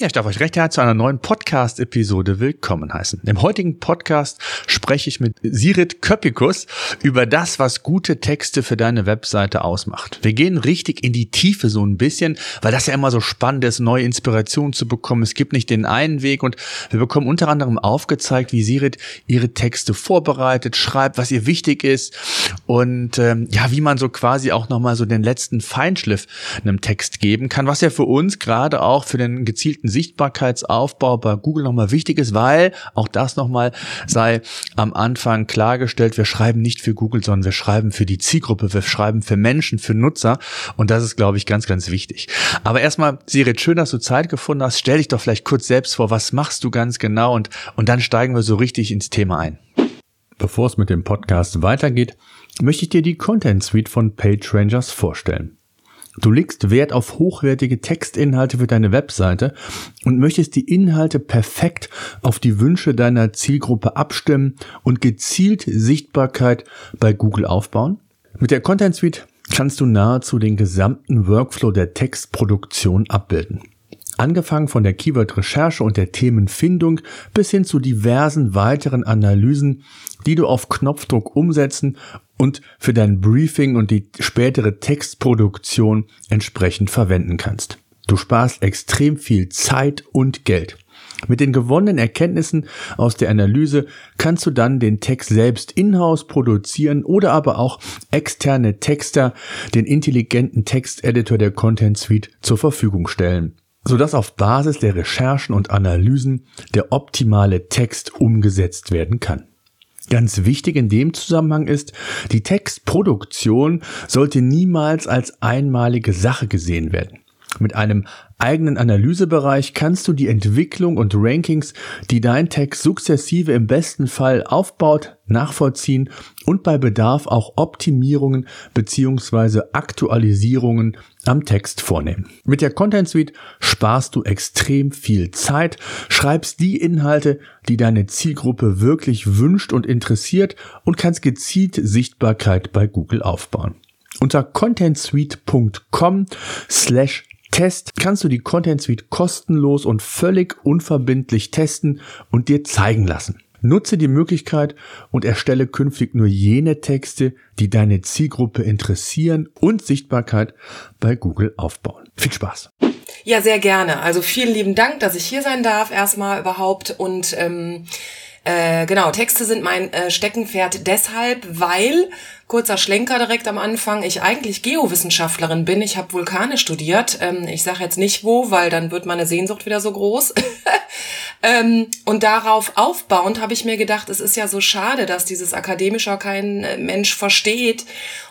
Ja, ich darf euch recht herzlich zu einer neuen Podcast-Episode willkommen heißen. Im heutigen Podcast spreche ich mit Sirit Köpikus über das, was gute Texte für deine Webseite ausmacht. Wir gehen richtig in die Tiefe so ein bisschen, weil das ja immer so spannend ist, neue Inspirationen zu bekommen. Es gibt nicht den einen Weg und wir bekommen unter anderem aufgezeigt, wie Sirit ihre Texte vorbereitet, schreibt, was ihr wichtig ist und ähm, ja, wie man so quasi auch nochmal so den letzten Feinschliff einem Text geben kann, was ja für uns gerade auch für den gezielten Sichtbarkeitsaufbau bei Google nochmal wichtig ist, weil auch das nochmal sei am Anfang klargestellt, wir schreiben nicht für Google, sondern wir schreiben für die Zielgruppe, wir schreiben für Menschen, für Nutzer und das ist, glaube ich, ganz, ganz wichtig. Aber erstmal, Sirit, schön, dass du Zeit gefunden hast. Stell dich doch vielleicht kurz selbst vor, was machst du ganz genau und, und dann steigen wir so richtig ins Thema ein. Bevor es mit dem Podcast weitergeht, möchte ich dir die Content Suite von PageRangers vorstellen. Du legst Wert auf hochwertige Textinhalte für deine Webseite und möchtest die Inhalte perfekt auf die Wünsche deiner Zielgruppe abstimmen und gezielt Sichtbarkeit bei Google aufbauen? Mit der Content Suite kannst du nahezu den gesamten Workflow der Textproduktion abbilden. Angefangen von der Keyword-Recherche und der Themenfindung bis hin zu diversen weiteren Analysen, die du auf Knopfdruck umsetzen und für dein Briefing und die spätere Textproduktion entsprechend verwenden kannst. Du sparst extrem viel Zeit und Geld. Mit den gewonnenen Erkenntnissen aus der Analyse kannst du dann den Text selbst in-house produzieren oder aber auch externe Texter, den intelligenten Texteditor der Content Suite zur Verfügung stellen sodass auf Basis der Recherchen und Analysen der optimale Text umgesetzt werden kann. Ganz wichtig in dem Zusammenhang ist, die Textproduktion sollte niemals als einmalige Sache gesehen werden. Mit einem eigenen Analysebereich kannst du die Entwicklung und Rankings, die dein Text sukzessive im besten Fall aufbaut, nachvollziehen und bei Bedarf auch Optimierungen bzw. Aktualisierungen am Text vornehmen. Mit der Content Suite sparst du extrem viel Zeit, schreibst die Inhalte, die deine Zielgruppe wirklich wünscht und interessiert und kannst gezielt Sichtbarkeit bei Google aufbauen. Unter contentsuite.com slash Test kannst du die Content Suite kostenlos und völlig unverbindlich testen und dir zeigen lassen. Nutze die Möglichkeit und erstelle künftig nur jene Texte, die deine Zielgruppe interessieren und Sichtbarkeit bei Google aufbauen. Viel Spaß! Ja, sehr gerne. Also vielen lieben Dank, dass ich hier sein darf, erstmal überhaupt. Und ähm, äh, genau, Texte sind mein äh, Steckenpferd deshalb, weil Kurzer Schlenker direkt am Anfang. Ich eigentlich Geowissenschaftlerin bin. Ich habe Vulkane studiert. Ähm, ich sage jetzt nicht wo, weil dann wird meine Sehnsucht wieder so groß. ähm, und darauf aufbauend habe ich mir gedacht, es ist ja so schade, dass dieses Akademischer kein äh, Mensch versteht.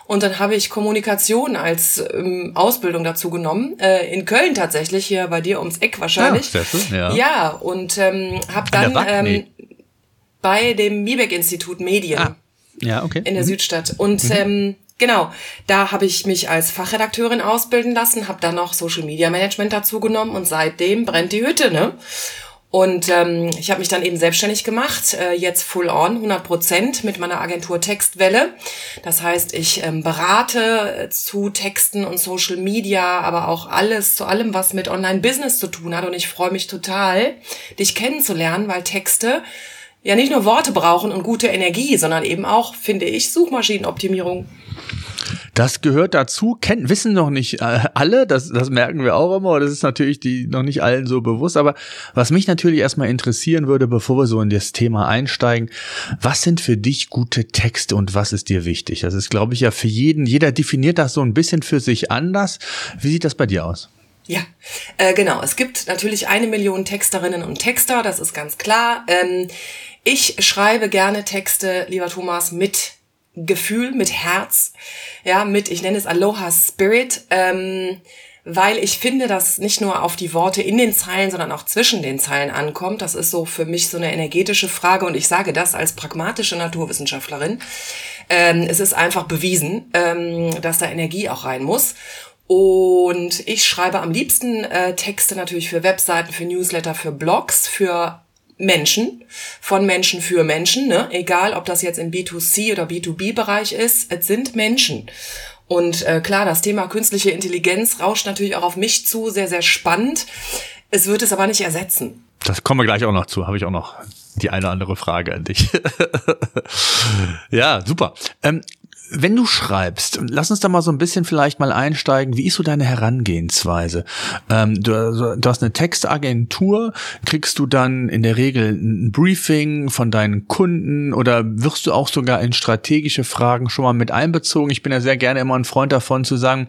Und dann habe ich Kommunikation als ähm, Ausbildung dazu genommen. Äh, in Köln tatsächlich, hier bei dir ums Eck wahrscheinlich. Ja, ja. ja und ähm, habe dann ähm, bei dem Miebeck-Institut Medien. Ah ja, okay. In der mhm. Südstadt. Und mhm. ähm, genau, da habe ich mich als Fachredakteurin ausbilden lassen, habe dann noch Social Media Management dazu genommen und seitdem brennt die Hütte, ne? Und ähm, ich habe mich dann eben selbstständig gemacht, äh, jetzt full on, 100 Prozent mit meiner Agentur Textwelle. Das heißt, ich ähm, berate äh, zu Texten und Social Media, aber auch alles, zu allem, was mit Online-Business zu tun hat. Und ich freue mich total, dich kennenzulernen, weil Texte ja nicht nur Worte brauchen und gute Energie, sondern eben auch, finde ich, Suchmaschinenoptimierung. Das gehört dazu, kennen, wissen noch nicht äh, alle, das, das merken wir auch immer, das ist natürlich die noch nicht allen so bewusst, aber was mich natürlich erstmal interessieren würde, bevor wir so in das Thema einsteigen, was sind für dich gute Texte und was ist dir wichtig? Das ist, glaube ich, ja für jeden, jeder definiert das so ein bisschen für sich anders. Wie sieht das bei dir aus? Ja, äh, genau. Es gibt natürlich eine Million Texterinnen und Texter, das ist ganz klar. Ähm, ich schreibe gerne Texte, lieber Thomas, mit Gefühl, mit Herz, ja, mit, ich nenne es Aloha Spirit, ähm, weil ich finde, dass nicht nur auf die Worte in den Zeilen, sondern auch zwischen den Zeilen ankommt. Das ist so für mich so eine energetische Frage und ich sage das als pragmatische Naturwissenschaftlerin. Ähm, es ist einfach bewiesen, ähm, dass da Energie auch rein muss. Und ich schreibe am liebsten äh, Texte natürlich für Webseiten, für Newsletter, für Blogs, für Menschen, von Menschen für Menschen, ne? egal ob das jetzt im B2C oder B2B-Bereich ist, es sind Menschen. Und äh, klar, das Thema künstliche Intelligenz rauscht natürlich auch auf mich zu, sehr, sehr spannend. Es wird es aber nicht ersetzen. Das kommen wir gleich auch noch zu, habe ich auch noch die eine oder andere Frage an dich. ja, super. Ähm, wenn du schreibst, lass uns da mal so ein bisschen vielleicht mal einsteigen. Wie ist so deine Herangehensweise? Ähm, du, du, hast eine Textagentur, kriegst du dann in der Regel ein Briefing von deinen Kunden oder wirst du auch sogar in strategische Fragen schon mal mit einbezogen? Ich bin ja sehr gerne immer ein Freund davon zu sagen,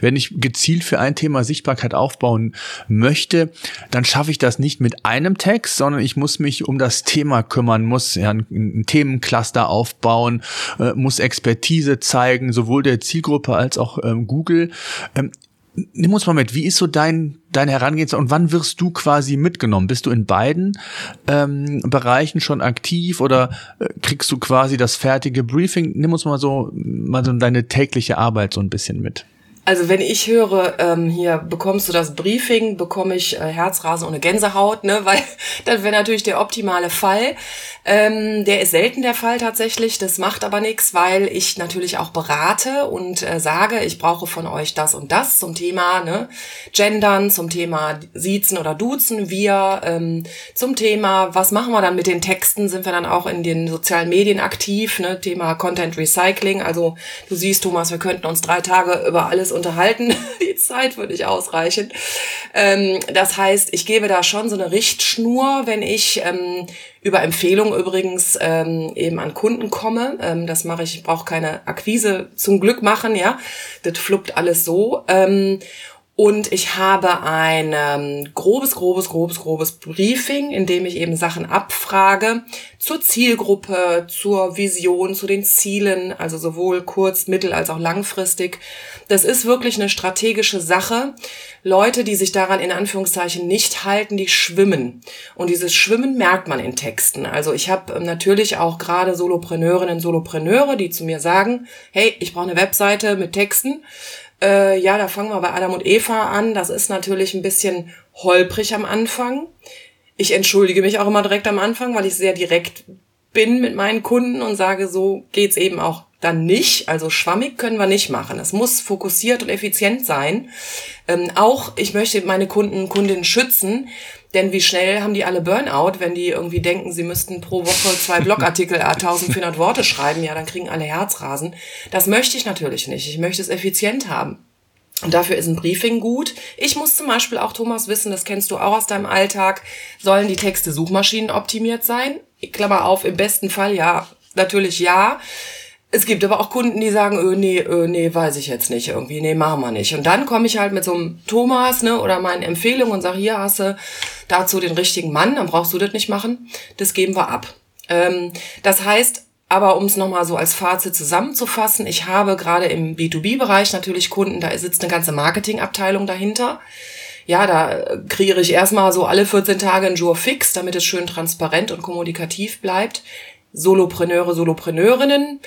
wenn ich gezielt für ein Thema Sichtbarkeit aufbauen möchte, dann schaffe ich das nicht mit einem Text, sondern ich muss mich um das Thema kümmern, muss ja ein, ein Themencluster aufbauen, äh, muss Expertise Expertise zeigen, sowohl der Zielgruppe als auch ähm, Google. Ähm, nimm uns mal mit, wie ist so dein, dein Herangehensweise und wann wirst du quasi mitgenommen? Bist du in beiden ähm, Bereichen schon aktiv oder äh, kriegst du quasi das fertige Briefing? Nimm uns mal so, mal so deine tägliche Arbeit so ein bisschen mit. Also wenn ich höre, ähm, hier bekommst du das Briefing, bekomme ich äh, Herzrasen ohne Gänsehaut, ne, weil das wäre natürlich der optimale Fall. Ähm, der ist selten der Fall tatsächlich. Das macht aber nichts, weil ich natürlich auch berate und äh, sage, ich brauche von euch das und das zum Thema ne, Gendern, zum Thema Siezen oder Duzen, wir, ähm, zum Thema, was machen wir dann mit den Texten? Sind wir dann auch in den sozialen Medien aktiv? Ne? Thema Content Recycling. Also du siehst, Thomas, wir könnten uns drei Tage über alles unterhalten. Die Zeit würde nicht ausreichen. Ähm, das heißt, ich gebe da schon so eine Richtschnur, wenn ich ähm, über Empfehlungen übrigens ähm, eben an Kunden komme. Ähm, das mache ich, ich brauche keine Akquise zum Glück machen, ja. Das fluppt alles so. Ähm, und ich habe ein ähm, grobes, grobes, grobes, grobes Briefing, in dem ich eben Sachen abfrage zur Zielgruppe, zur Vision, zu den Zielen, also sowohl kurz-, mittel- als auch langfristig. Das ist wirklich eine strategische Sache. Leute, die sich daran in Anführungszeichen nicht halten, die schwimmen. Und dieses Schwimmen merkt man in Texten. Also ich habe ähm, natürlich auch gerade Solopreneurinnen, Solopreneure, die zu mir sagen, hey, ich brauche eine Webseite mit Texten. Äh, ja, da fangen wir bei Adam und Eva an. Das ist natürlich ein bisschen holprig am Anfang. Ich entschuldige mich auch immer direkt am Anfang, weil ich sehr direkt bin mit meinen Kunden und sage, so geht's eben auch dann nicht. Also schwammig können wir nicht machen. Es muss fokussiert und effizient sein. Ähm, auch ich möchte meine Kunden, Kundinnen schützen, denn wie schnell haben die alle Burnout, wenn die irgendwie denken, sie müssten pro Woche zwei Blogartikel 1400 Worte schreiben, ja, dann kriegen alle Herzrasen. Das möchte ich natürlich nicht. Ich möchte es effizient haben. Und dafür ist ein Briefing gut. Ich muss zum Beispiel auch, Thomas, wissen, das kennst du auch aus deinem Alltag, sollen die Texte Suchmaschinen optimiert sein? Klammer auf, im besten Fall ja, natürlich ja. Es gibt aber auch Kunden, die sagen, öh, nee, öh, nee, weiß ich jetzt nicht irgendwie, nee, machen wir nicht. Und dann komme ich halt mit so einem Thomas, ne, oder meinen Empfehlungen und sage, hier hast du dazu den richtigen Mann, dann brauchst du das nicht machen. Das geben wir ab. Ähm, das heißt, aber um es nochmal so als Fazit zusammenzufassen, ich habe gerade im B2B-Bereich natürlich Kunden, da sitzt eine ganze Marketingabteilung dahinter. Ja, da kreiere ich erstmal so alle 14 Tage ein Jour fix, damit es schön transparent und kommunikativ bleibt. Solopreneure, Solopreneurinnen,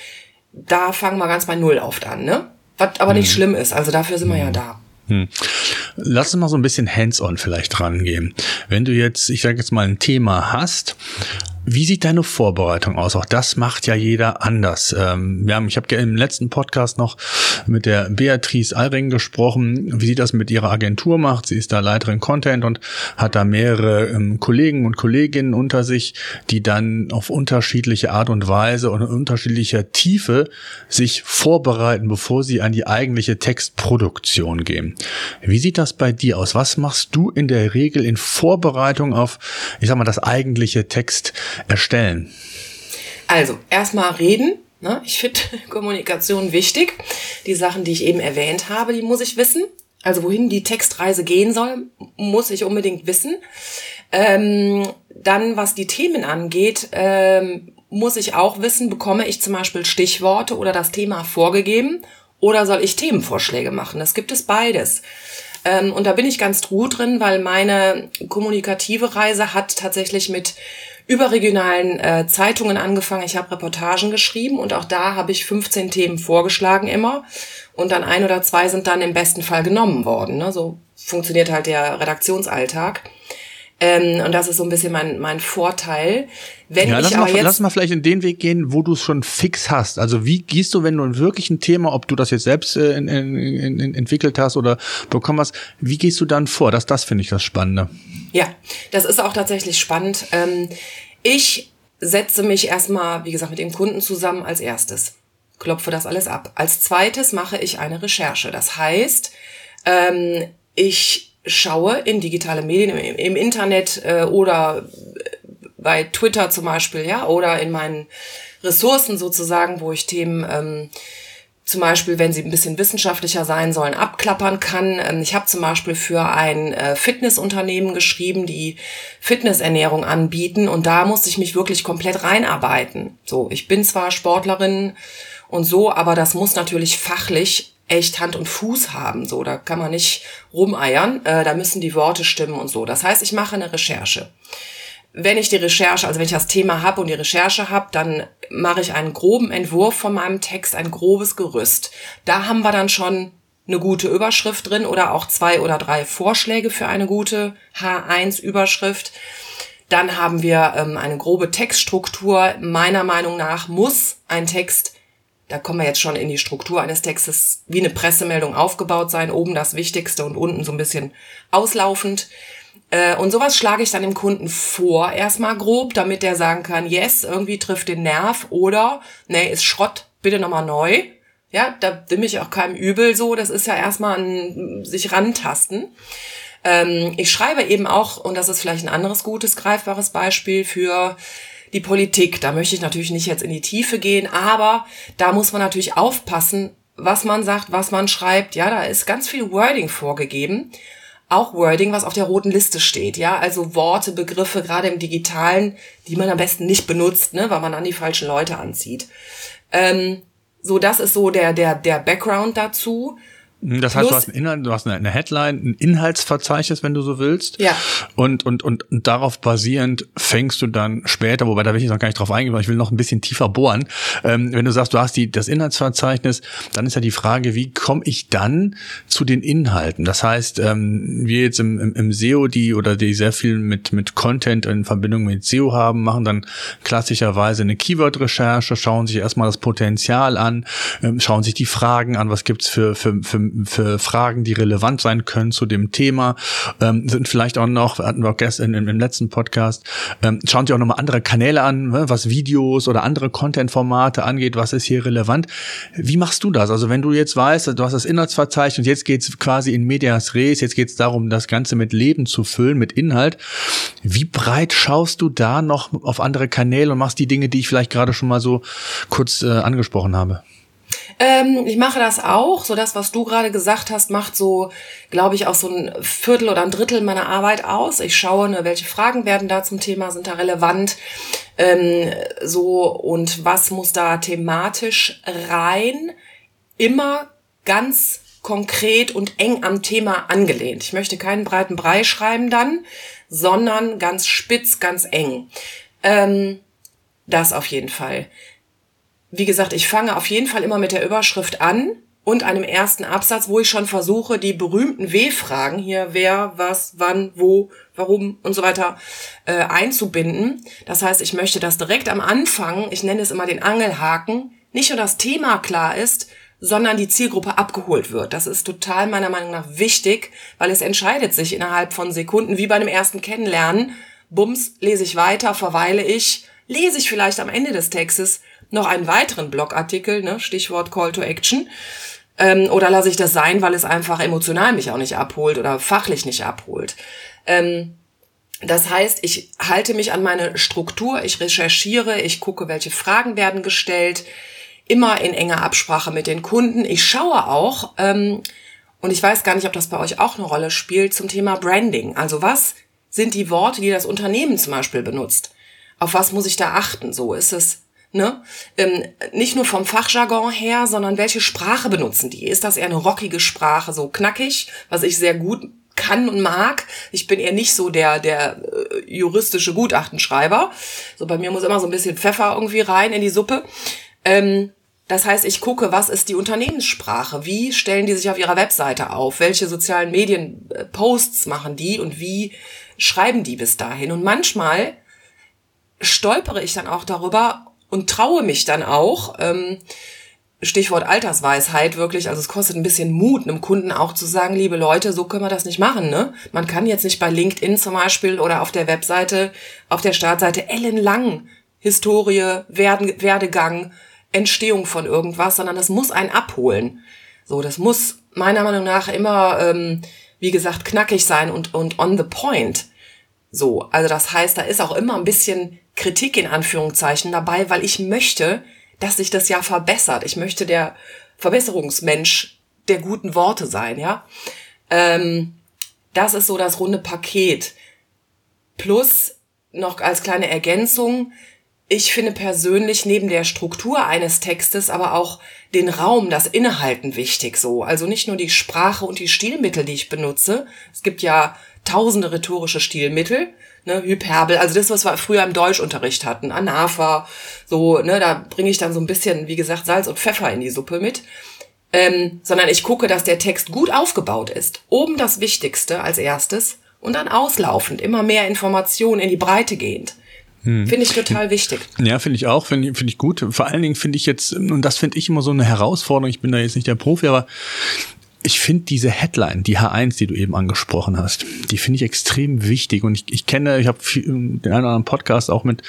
da fangen wir ganz bei Null oft an, ne? Was aber nicht hm. schlimm ist, also dafür sind wir ja da. Hm. Lass uns mal so ein bisschen hands-on vielleicht rangehen. Wenn du jetzt, ich sage jetzt mal, ein Thema hast wie sieht deine Vorbereitung aus? Auch das macht ja jeder anders. Ähm, wir haben, ich habe im letzten Podcast noch mit der Beatrice Alring gesprochen, wie sie das mit ihrer Agentur macht. Sie ist da Leiterin Content und hat da mehrere ähm, Kollegen und Kolleginnen unter sich, die dann auf unterschiedliche Art und Weise und unterschiedlicher Tiefe sich vorbereiten, bevor sie an die eigentliche Textproduktion gehen. Wie sieht das bei dir aus? Was machst du in der Regel in Vorbereitung auf, ich sag mal, das eigentliche Text? Erstellen? Also, erstmal reden. Ne? Ich finde Kommunikation wichtig. Die Sachen, die ich eben erwähnt habe, die muss ich wissen. Also wohin die Textreise gehen soll, muss ich unbedingt wissen. Ähm, dann, was die Themen angeht, ähm, muss ich auch wissen, bekomme ich zum Beispiel Stichworte oder das Thema vorgegeben oder soll ich Themenvorschläge machen? Das gibt es beides. Ähm, und da bin ich ganz gut drin, weil meine kommunikative Reise hat tatsächlich mit überregionalen äh, Zeitungen angefangen. Ich habe Reportagen geschrieben und auch da habe ich 15 Themen vorgeschlagen immer. Und dann ein oder zwei sind dann im besten Fall genommen worden. Ne? So funktioniert halt der Redaktionsalltag. Ähm, und das ist so ein bisschen mein, mein Vorteil. Wenn ja, ich lass, aber mal, jetzt lass mal vielleicht in den Weg gehen, wo du es schon fix hast. Also wie gehst du, wenn du ein wirklich ein Thema, ob du das jetzt selbst äh, in, in, in, entwickelt hast oder bekommen hast, wie gehst du dann vor? Das, das finde ich das Spannende. Ja, das ist auch tatsächlich spannend. Ähm, ich setze mich erstmal, wie gesagt, mit dem Kunden zusammen als erstes. Klopfe das alles ab. Als zweites mache ich eine Recherche. Das heißt, ähm, ich schaue in digitale Medien, im, im Internet äh, oder bei Twitter zum Beispiel, ja, oder in meinen Ressourcen sozusagen, wo ich Themen ähm, zum Beispiel, wenn sie ein bisschen wissenschaftlicher sein sollen, abklappern kann. Ähm, ich habe zum Beispiel für ein äh, Fitnessunternehmen geschrieben, die Fitnessernährung anbieten und da musste ich mich wirklich komplett reinarbeiten. So, ich bin zwar Sportlerin und so, aber das muss natürlich fachlich echt Hand und Fuß haben. So, da kann man nicht rumeiern. Äh, da müssen die Worte stimmen und so. Das heißt, ich mache eine Recherche. Wenn ich die Recherche, also wenn ich das Thema habe und die Recherche habe, dann mache ich einen groben Entwurf von meinem Text, ein grobes Gerüst. Da haben wir dann schon eine gute Überschrift drin oder auch zwei oder drei Vorschläge für eine gute H1-Überschrift. Dann haben wir ähm, eine grobe Textstruktur. Meiner Meinung nach muss ein Text da kommen wir jetzt schon in die Struktur eines Textes, wie eine Pressemeldung aufgebaut sein, oben das Wichtigste und unten so ein bisschen auslaufend. Äh, und sowas schlage ich dann dem Kunden vor, erstmal grob, damit der sagen kann, yes, irgendwie trifft den Nerv oder, nee, ist Schrott, bitte nochmal neu. Ja, da bin ich auch keinem übel so, das ist ja erstmal ein sich rantasten. Ähm, ich schreibe eben auch, und das ist vielleicht ein anderes gutes, greifbares Beispiel für die Politik. Da möchte ich natürlich nicht jetzt in die Tiefe gehen, aber da muss man natürlich aufpassen, was man sagt, was man schreibt. Ja, da ist ganz viel Wording vorgegeben. Auch Wording, was auf der roten Liste steht. Ja, also Worte, Begriffe, gerade im Digitalen, die man am besten nicht benutzt, ne, weil man an die falschen Leute anzieht. Ähm, so, das ist so der, der, der Background dazu. Das heißt, du hast, Inhalt, du hast eine Headline, ein Inhaltsverzeichnis, wenn du so willst. Ja. Und, und, und, und darauf basierend fängst du dann später, wobei da will ich noch gar nicht drauf eingehen, weil ich will noch ein bisschen tiefer bohren. Ähm, wenn du sagst, du hast die, das Inhaltsverzeichnis, dann ist ja die Frage, wie komme ich dann zu den Inhalten? Das heißt, ähm, wir jetzt im, im, im SEO, die oder die sehr viel mit, mit Content in Verbindung mit SEO haben, machen dann klassischerweise eine Keyword-Recherche, schauen sich erstmal das Potenzial an, ähm, schauen sich die Fragen an, was gibt's für, für, für für Fragen, die relevant sein können zu dem Thema, ähm, sind vielleicht auch noch, hatten wir auch gestern im, im letzten Podcast, ähm, schauen Sie auch nochmal andere Kanäle an, ne, was Videos oder andere Content-Formate angeht, was ist hier relevant. Wie machst du das? Also wenn du jetzt weißt, du hast das Inhaltsverzeichnis und jetzt geht's quasi in Medias Res, jetzt geht's darum, das Ganze mit Leben zu füllen, mit Inhalt. Wie breit schaust du da noch auf andere Kanäle und machst die Dinge, die ich vielleicht gerade schon mal so kurz äh, angesprochen habe? Ähm, ich mache das auch. So das, was du gerade gesagt hast, macht so, glaube ich, auch so ein Viertel oder ein Drittel meiner Arbeit aus. Ich schaue, ne, welche Fragen werden da zum Thema, sind da relevant. Ähm, so und was muss da thematisch rein? Immer ganz konkret und eng am Thema angelehnt. Ich möchte keinen breiten Brei schreiben dann, sondern ganz spitz, ganz eng. Ähm, das auf jeden Fall wie gesagt, ich fange auf jeden Fall immer mit der Überschrift an und einem ersten Absatz, wo ich schon versuche, die berühmten W-Fragen hier, wer, was, wann, wo, warum und so weiter äh, einzubinden. Das heißt, ich möchte, dass direkt am Anfang, ich nenne es immer den Angelhaken, nicht nur das Thema klar ist, sondern die Zielgruppe abgeholt wird. Das ist total meiner Meinung nach wichtig, weil es entscheidet sich innerhalb von Sekunden, wie bei einem ersten Kennenlernen. Bums, lese ich weiter, verweile ich, lese ich vielleicht am Ende des Textes noch einen weiteren Blogartikel, ne, Stichwort Call to Action, ähm, oder lasse ich das sein, weil es einfach emotional mich auch nicht abholt oder fachlich nicht abholt. Ähm, das heißt, ich halte mich an meine Struktur, ich recherchiere, ich gucke, welche Fragen werden gestellt, immer in enger Absprache mit den Kunden. Ich schaue auch, ähm, und ich weiß gar nicht, ob das bei euch auch eine Rolle spielt, zum Thema Branding. Also was sind die Worte, die das Unternehmen zum Beispiel benutzt? Auf was muss ich da achten? So ist es Ne? Ähm, nicht nur vom Fachjargon her, sondern welche Sprache benutzen die? Ist das eher eine rockige Sprache, so knackig, was ich sehr gut kann und mag. Ich bin eher nicht so der, der äh, juristische Gutachtenschreiber. So bei mir muss immer so ein bisschen Pfeffer irgendwie rein in die Suppe. Ähm, das heißt, ich gucke, was ist die Unternehmenssprache? Wie stellen die sich auf ihrer Webseite auf? Welche sozialen Medien äh, Posts machen die und wie schreiben die bis dahin? Und manchmal stolpere ich dann auch darüber und traue mich dann auch, ähm, Stichwort Altersweisheit wirklich, also es kostet ein bisschen Mut, einem Kunden auch zu sagen, liebe Leute, so können wir das nicht machen, ne? Man kann jetzt nicht bei LinkedIn zum Beispiel oder auf der Webseite, auf der Startseite ellenlang Historie, Werdegang, Entstehung von irgendwas, sondern das muss einen abholen. So, das muss meiner Meinung nach immer, ähm, wie gesagt, knackig sein und, und on the point. So, also das heißt, da ist auch immer ein bisschen Kritik in Anführungszeichen dabei, weil ich möchte, dass sich das ja verbessert. Ich möchte der Verbesserungsmensch der guten Worte sein, ja. Ähm, das ist so das runde Paket. Plus noch als kleine Ergänzung, ich finde persönlich neben der Struktur eines Textes aber auch den Raum, das Innehalten wichtig so. Also nicht nur die Sprache und die Stilmittel, die ich benutze. Es gibt ja tausende rhetorische Stilmittel, ne, Hyperbel, also das, was wir früher im Deutschunterricht hatten, Anapha, so, ne, da bringe ich dann so ein bisschen, wie gesagt, Salz und Pfeffer in die Suppe mit. Ähm, sondern ich gucke, dass der Text gut aufgebaut ist. Oben das Wichtigste als erstes und dann auslaufend, immer mehr Informationen in die Breite gehend. Hm. Finde ich total wichtig. Ja, finde ich auch, finde find ich gut. Vor allen Dingen finde ich jetzt, und das finde ich immer so eine Herausforderung, ich bin da jetzt nicht der Profi, aber ich finde diese Headline, die H1, die du eben angesprochen hast, die finde ich extrem wichtig. Und ich, ich kenne, ich habe den einen oder anderen Podcast auch mit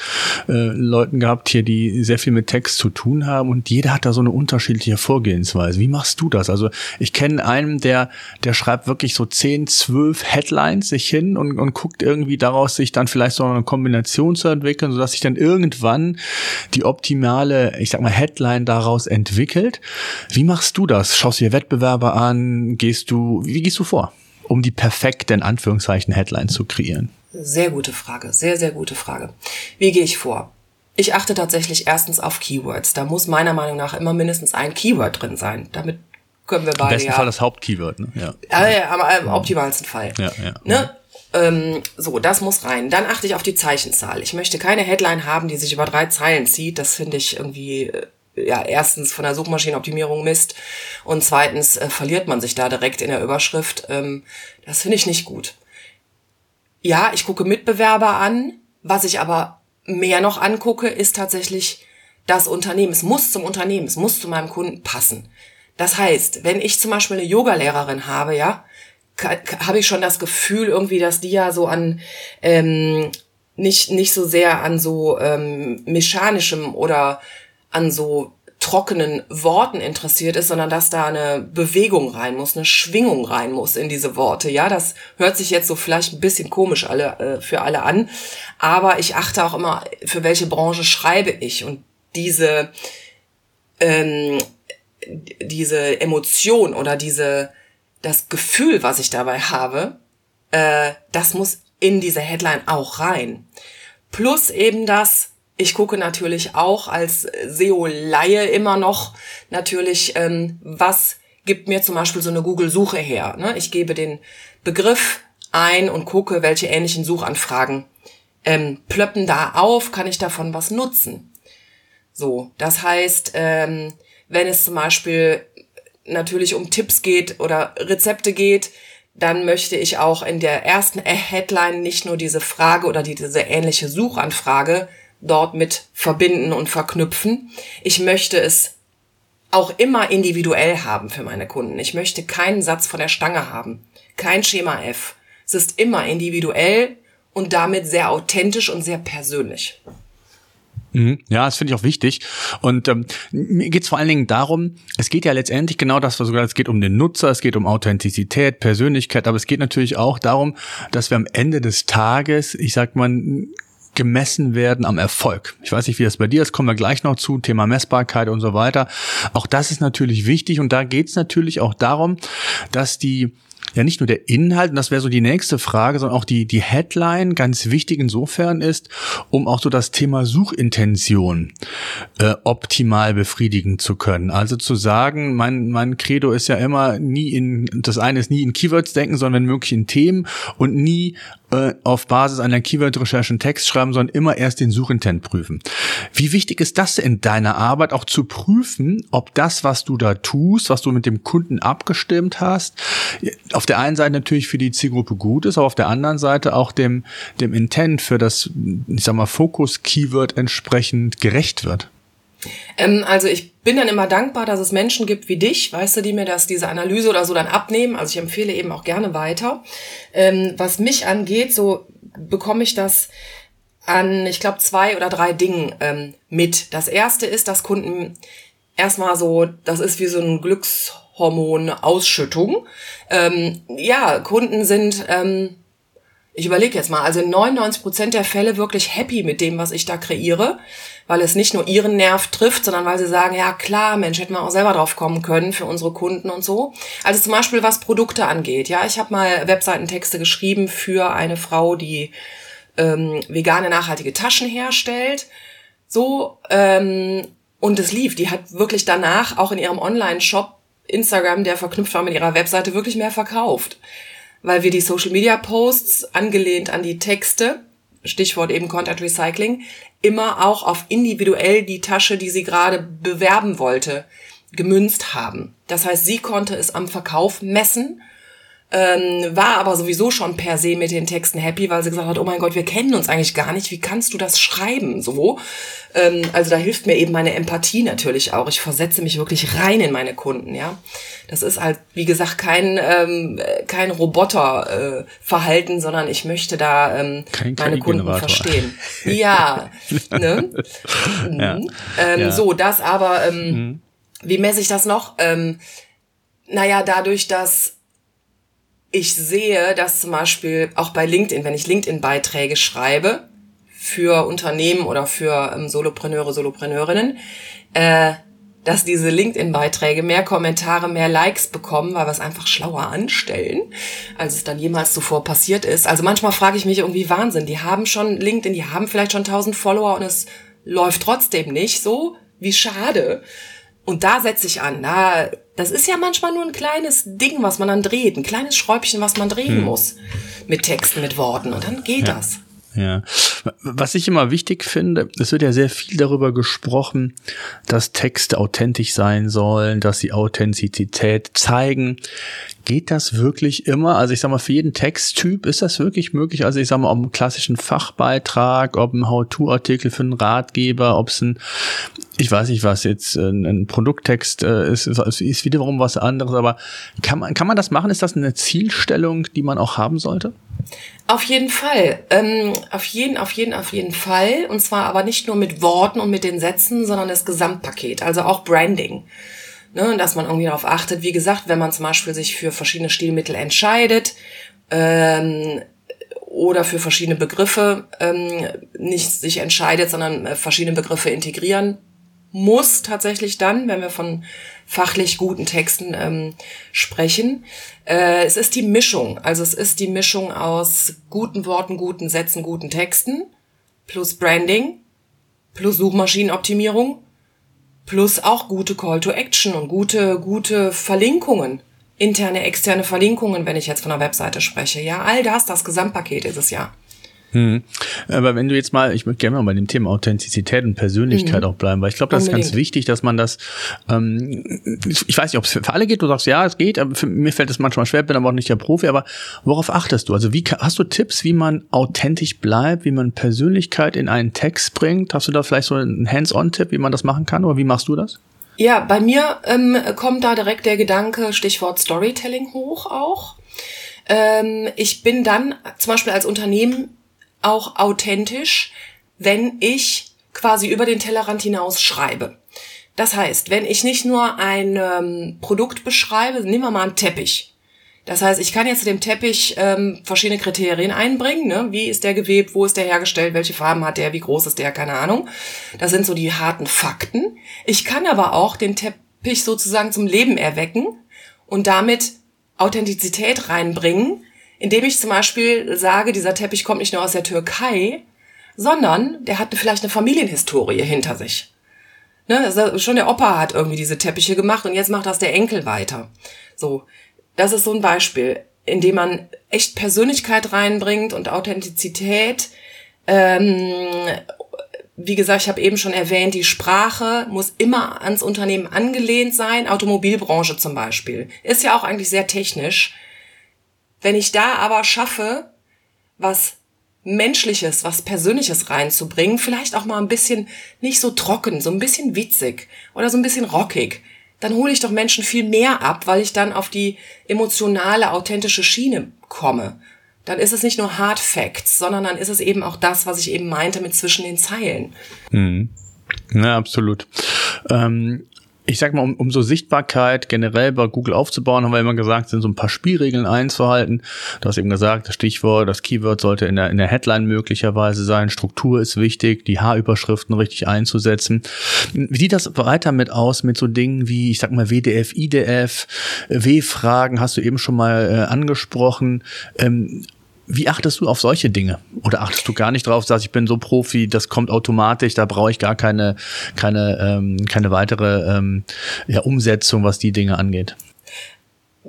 äh, Leuten gehabt hier, die sehr viel mit Text zu tun haben und jeder hat da so eine unterschiedliche Vorgehensweise. Wie machst du das? Also ich kenne einen, der, der schreibt wirklich so 10, 12 Headlines sich hin und, und guckt irgendwie daraus, sich dann vielleicht so eine Kombination zu entwickeln, sodass sich dann irgendwann die optimale, ich sag mal, Headline daraus entwickelt. Wie machst du das? Schaust du dir Wettbewerber an? Gehst du, wie gehst du vor, um die perfekte, in Anführungszeichen, Headline zu kreieren? Sehr gute Frage, sehr, sehr gute Frage. Wie gehe ich vor? Ich achte tatsächlich erstens auf Keywords. Da muss meiner Meinung nach immer mindestens ein Keyword drin sein. Damit können wir beide. Im besten ja, Fall das Hauptkeyword, ne? Ja. Ja, ja aber im optimalsten Fall. Ja, ja. Ne? Ähm, so, das muss rein. Dann achte ich auf die Zeichenzahl. Ich möchte keine Headline haben, die sich über drei Zeilen zieht. Das finde ich irgendwie äh, ja erstens von der Suchmaschinenoptimierung misst und zweitens äh, verliert man sich da direkt in der Überschrift. Ähm, das finde ich nicht gut. Ja, ich gucke Mitbewerber an. Was ich aber mehr noch angucke, ist tatsächlich das Unternehmen. Es muss zum Unternehmen, es muss zu meinem Kunden passen. Das heißt, wenn ich zum Beispiel eine Yogalehrerin habe, ja, habe ich schon das Gefühl irgendwie, dass die ja so an ähm, nicht nicht so sehr an so ähm, mechanischem oder an so trockenen Worten interessiert ist, sondern dass da eine Bewegung rein muss, eine Schwingung rein muss in diese Worte. Ja, das hört sich jetzt so vielleicht ein bisschen komisch alle, äh, für alle an, aber ich achte auch immer, für welche Branche schreibe ich und diese ähm, diese Emotion oder diese das Gefühl, was ich dabei habe, äh, das muss in diese Headline auch rein. Plus eben das, ich gucke natürlich auch als SEO-Laie immer noch natürlich, ähm, was gibt mir zum Beispiel so eine Google-Suche her. Ne? Ich gebe den Begriff ein und gucke, welche ähnlichen Suchanfragen ähm, plöppen da auf, kann ich davon was nutzen. So, das heißt, ähm, wenn es zum Beispiel natürlich um Tipps geht oder Rezepte geht, dann möchte ich auch in der ersten Headline nicht nur diese Frage oder diese ähnliche Suchanfrage dort mit verbinden und verknüpfen. Ich möchte es auch immer individuell haben für meine Kunden. Ich möchte keinen Satz von der Stange haben, kein Schema F. Es ist immer individuell und damit sehr authentisch und sehr persönlich. Mhm. Ja, das finde ich auch wichtig. Und ähm, mir geht es vor allen Dingen darum, es geht ja letztendlich genau das, was sogar, es geht um den Nutzer, es geht um Authentizität, Persönlichkeit, aber es geht natürlich auch darum, dass wir am Ende des Tages, ich sag mal, gemessen werden am Erfolg. Ich weiß nicht, wie das bei dir ist, kommen wir gleich noch zu, Thema Messbarkeit und so weiter. Auch das ist natürlich wichtig und da geht es natürlich auch darum, dass die ja nicht nur der Inhalt, und das wäre so die nächste Frage, sondern auch die, die Headline ganz wichtig insofern ist, um auch so das Thema Suchintention äh, optimal befriedigen zu können. Also zu sagen, mein, mein Credo ist ja immer nie in, das eine ist nie in Keywords denken, sondern wenn möglich in Themen und nie äh, auf Basis einer Keyword-Recherche einen Text schreiben, sondern immer erst den Suchintent prüfen. Wie wichtig ist das in deiner Arbeit, auch zu prüfen, ob das, was du da tust, was du mit dem Kunden abgestimmt hast, auf der einen Seite natürlich für die Zielgruppe gut ist, aber auf der anderen Seite auch dem, dem Intent für das, ich sag mal, Fokus-Keyword entsprechend gerecht wird? Ähm, also ich bin dann immer dankbar, dass es Menschen gibt wie dich, weißt du, die mir das, diese Analyse oder so dann abnehmen. Also ich empfehle eben auch gerne weiter. Ähm, was mich angeht, so bekomme ich das an, ich glaube, zwei oder drei Dingen ähm, mit. Das erste ist, dass Kunden erstmal so, das ist wie so ein Glückshormon-Ausschüttung. Ähm, ja, Kunden sind, ähm, ich überlege jetzt mal, also in 99 Prozent der Fälle wirklich happy mit dem, was ich da kreiere weil es nicht nur ihren Nerv trifft, sondern weil sie sagen, ja klar, Mensch, hätten wir auch selber drauf kommen können für unsere Kunden und so. Also zum Beispiel was Produkte angeht. Ja, ich habe mal Webseitentexte geschrieben für eine Frau, die ähm, vegane nachhaltige Taschen herstellt. So ähm, und es lief. Die hat wirklich danach auch in ihrem Online-Shop Instagram, der verknüpft war mit ihrer Webseite, wirklich mehr verkauft. Weil wir die Social Media Posts angelehnt an die Texte Stichwort eben Content Recycling, immer auch auf individuell die Tasche, die sie gerade bewerben wollte, gemünzt haben. Das heißt, sie konnte es am Verkauf messen ähm, war aber sowieso schon per se mit den Texten happy, weil sie gesagt hat, oh mein Gott, wir kennen uns eigentlich gar nicht, wie kannst du das schreiben? So. Ähm, also da hilft mir eben meine Empathie natürlich auch. Ich versetze mich wirklich rein in meine Kunden, ja. Das ist halt, wie gesagt, kein, ähm, kein Roboterverhalten, äh, sondern ich möchte da ähm, meine Kunden verstehen. Ja, ne? ja. Mhm. Ähm, ja. So, das aber, ähm, mhm. wie messe ich das noch? Ähm, naja, dadurch, dass ich sehe, dass zum Beispiel auch bei LinkedIn, wenn ich LinkedIn-Beiträge schreibe für Unternehmen oder für ähm, Solopreneure, Solopreneurinnen, äh, dass diese LinkedIn-Beiträge mehr Kommentare, mehr Likes bekommen, weil wir es einfach schlauer anstellen, als es dann jemals zuvor passiert ist. Also manchmal frage ich mich irgendwie Wahnsinn. Die haben schon LinkedIn, die haben vielleicht schon 1000 Follower und es läuft trotzdem nicht so. Wie schade. Und da setze ich an. Da, das ist ja manchmal nur ein kleines Ding, was man dann dreht, ein kleines Schräubchen, was man drehen hm. muss. Mit Texten, mit Worten. Und dann geht ja. das. Ja. Was ich immer wichtig finde, es wird ja sehr viel darüber gesprochen, dass Texte authentisch sein sollen, dass sie Authentizität zeigen. Geht das wirklich immer? Also ich sag mal, für jeden Texttyp ist das wirklich möglich? Also ich sag mal, ob einen klassischen Fachbeitrag, ob ein How-To-Artikel für einen Ratgeber, ob es ein, ich weiß nicht was jetzt, ein, ein Produkttext äh, ist, ist wiederum was anderes, aber kann man, kann man das machen? Ist das eine Zielstellung, die man auch haben sollte? Auf jeden Fall. Ähm, auf jeden, auf jeden, auf jeden Fall. Und zwar aber nicht nur mit Worten und mit den Sätzen, sondern das Gesamtpaket, also auch Branding ne, dass man irgendwie darauf achtet. Wie gesagt, wenn man zum Beispiel sich für verschiedene Stilmittel entscheidet ähm, oder für verschiedene Begriffe ähm, nicht sich entscheidet, sondern äh, verschiedene Begriffe integrieren muss tatsächlich dann, wenn wir von fachlich guten Texten ähm, sprechen. Äh, es ist die Mischung, also es ist die Mischung aus guten Worten, guten Sätzen, guten Texten plus Branding plus Suchmaschinenoptimierung plus auch gute Call to Action und gute, gute Verlinkungen. Interne, externe Verlinkungen, wenn ich jetzt von einer Webseite spreche. Ja, all das, das Gesamtpaket ist es ja. Hm. Aber wenn du jetzt mal, ich möchte gerne mal bei dem Thema Authentizität und Persönlichkeit mhm. auch bleiben, weil ich glaube, das Unbedingt. ist ganz wichtig, dass man das, ähm, ich weiß nicht, ob es für alle geht, du sagst, ja, es geht, aber für mir fällt es manchmal schwer, bin aber auch nicht der Profi, aber worauf achtest du? Also wie hast du Tipps, wie man authentisch bleibt, wie man Persönlichkeit in einen Text bringt? Hast du da vielleicht so einen Hands-on-Tipp, wie man das machen kann oder wie machst du das? Ja, bei mir ähm, kommt da direkt der Gedanke, Stichwort Storytelling hoch auch. Ähm, ich bin dann zum Beispiel als Unternehmen auch authentisch, wenn ich quasi über den Tellerrand hinaus schreibe. Das heißt, wenn ich nicht nur ein ähm, Produkt beschreibe, nehmen wir mal einen Teppich. Das heißt, ich kann jetzt zu dem Teppich ähm, verschiedene Kriterien einbringen. Ne? Wie ist der gewebt? Wo ist der hergestellt? Welche Farben hat der? Wie groß ist der? Keine Ahnung. Das sind so die harten Fakten. Ich kann aber auch den Teppich sozusagen zum Leben erwecken und damit Authentizität reinbringen, indem ich zum Beispiel sage, dieser Teppich kommt nicht nur aus der Türkei, sondern der hat vielleicht eine Familienhistorie hinter sich. Ne, also schon der Opa hat irgendwie diese Teppiche gemacht und jetzt macht das der Enkel weiter. So, das ist so ein Beispiel, in dem man echt Persönlichkeit reinbringt und Authentizität. Ähm, wie gesagt, ich habe eben schon erwähnt, die Sprache muss immer ans Unternehmen angelehnt sein. Automobilbranche zum Beispiel ist ja auch eigentlich sehr technisch. Wenn ich da aber schaffe, was Menschliches, was Persönliches reinzubringen, vielleicht auch mal ein bisschen nicht so trocken, so ein bisschen witzig oder so ein bisschen rockig, dann hole ich doch Menschen viel mehr ab, weil ich dann auf die emotionale, authentische Schiene komme. Dann ist es nicht nur Hard Facts, sondern dann ist es eben auch das, was ich eben meinte mit zwischen den Zeilen. Mhm. Ja, absolut. Ähm, ich sag mal, um, um so Sichtbarkeit generell bei Google aufzubauen, haben wir immer gesagt, sind so ein paar Spielregeln einzuhalten. Du hast eben gesagt, das Stichwort, das Keyword sollte in der, in der Headline möglicherweise sein. Struktur ist wichtig, die H-Überschriften richtig einzusetzen. Wie sieht das weiter mit aus, mit so Dingen wie, ich sag mal, WDF, IDF, W-Fragen, hast du eben schon mal äh, angesprochen. Ähm, wie achtest du auf solche Dinge? Oder achtest du gar nicht drauf, sagst, ich bin so Profi, das kommt automatisch, da brauche ich gar keine, keine, ähm, keine weitere ähm, ja, Umsetzung, was die Dinge angeht?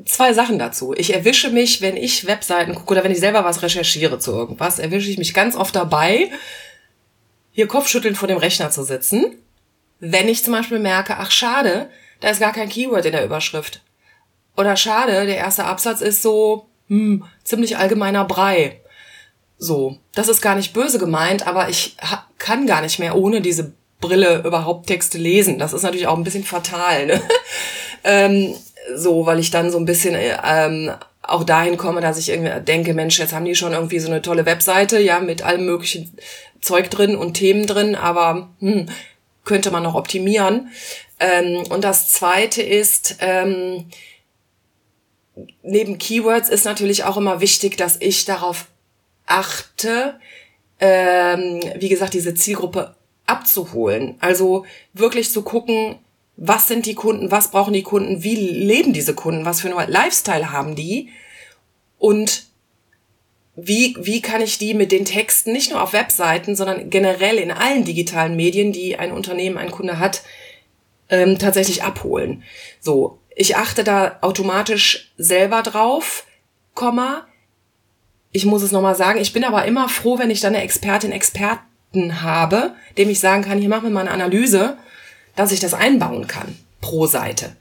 Zwei Sachen dazu. Ich erwische mich, wenn ich Webseiten gucke oder wenn ich selber was recherchiere zu irgendwas, erwische ich mich ganz oft dabei, hier Kopfschütteln vor dem Rechner zu sitzen, wenn ich zum Beispiel merke, ach schade, da ist gar kein Keyword in der Überschrift. Oder schade, der erste Absatz ist so, hm, ziemlich allgemeiner Brei. So, das ist gar nicht böse gemeint, aber ich kann gar nicht mehr ohne diese Brille überhaupt Texte lesen. Das ist natürlich auch ein bisschen fatal. Ne? ähm, so, weil ich dann so ein bisschen ähm, auch dahin komme, dass ich irgendwie denke, Mensch, jetzt haben die schon irgendwie so eine tolle Webseite, ja, mit allem möglichen Zeug drin und Themen drin, aber hm, könnte man noch optimieren. Ähm, und das zweite ist, ähm, neben Keywords ist natürlich auch immer wichtig, dass ich darauf achte, ähm, wie gesagt, diese Zielgruppe abzuholen. Also wirklich zu gucken, was sind die Kunden, was brauchen die Kunden, wie leben diese Kunden, was für einen Lifestyle haben die und wie, wie kann ich die mit den Texten nicht nur auf Webseiten, sondern generell in allen digitalen Medien, die ein Unternehmen, ein Kunde hat, ähm, tatsächlich abholen. So, ich achte da automatisch selber drauf, Komma. Ich muss es nochmal sagen, ich bin aber immer froh, wenn ich dann eine Expertin, Experten habe, dem ich sagen kann, hier machen wir mal eine Analyse, dass ich das einbauen kann pro Seite.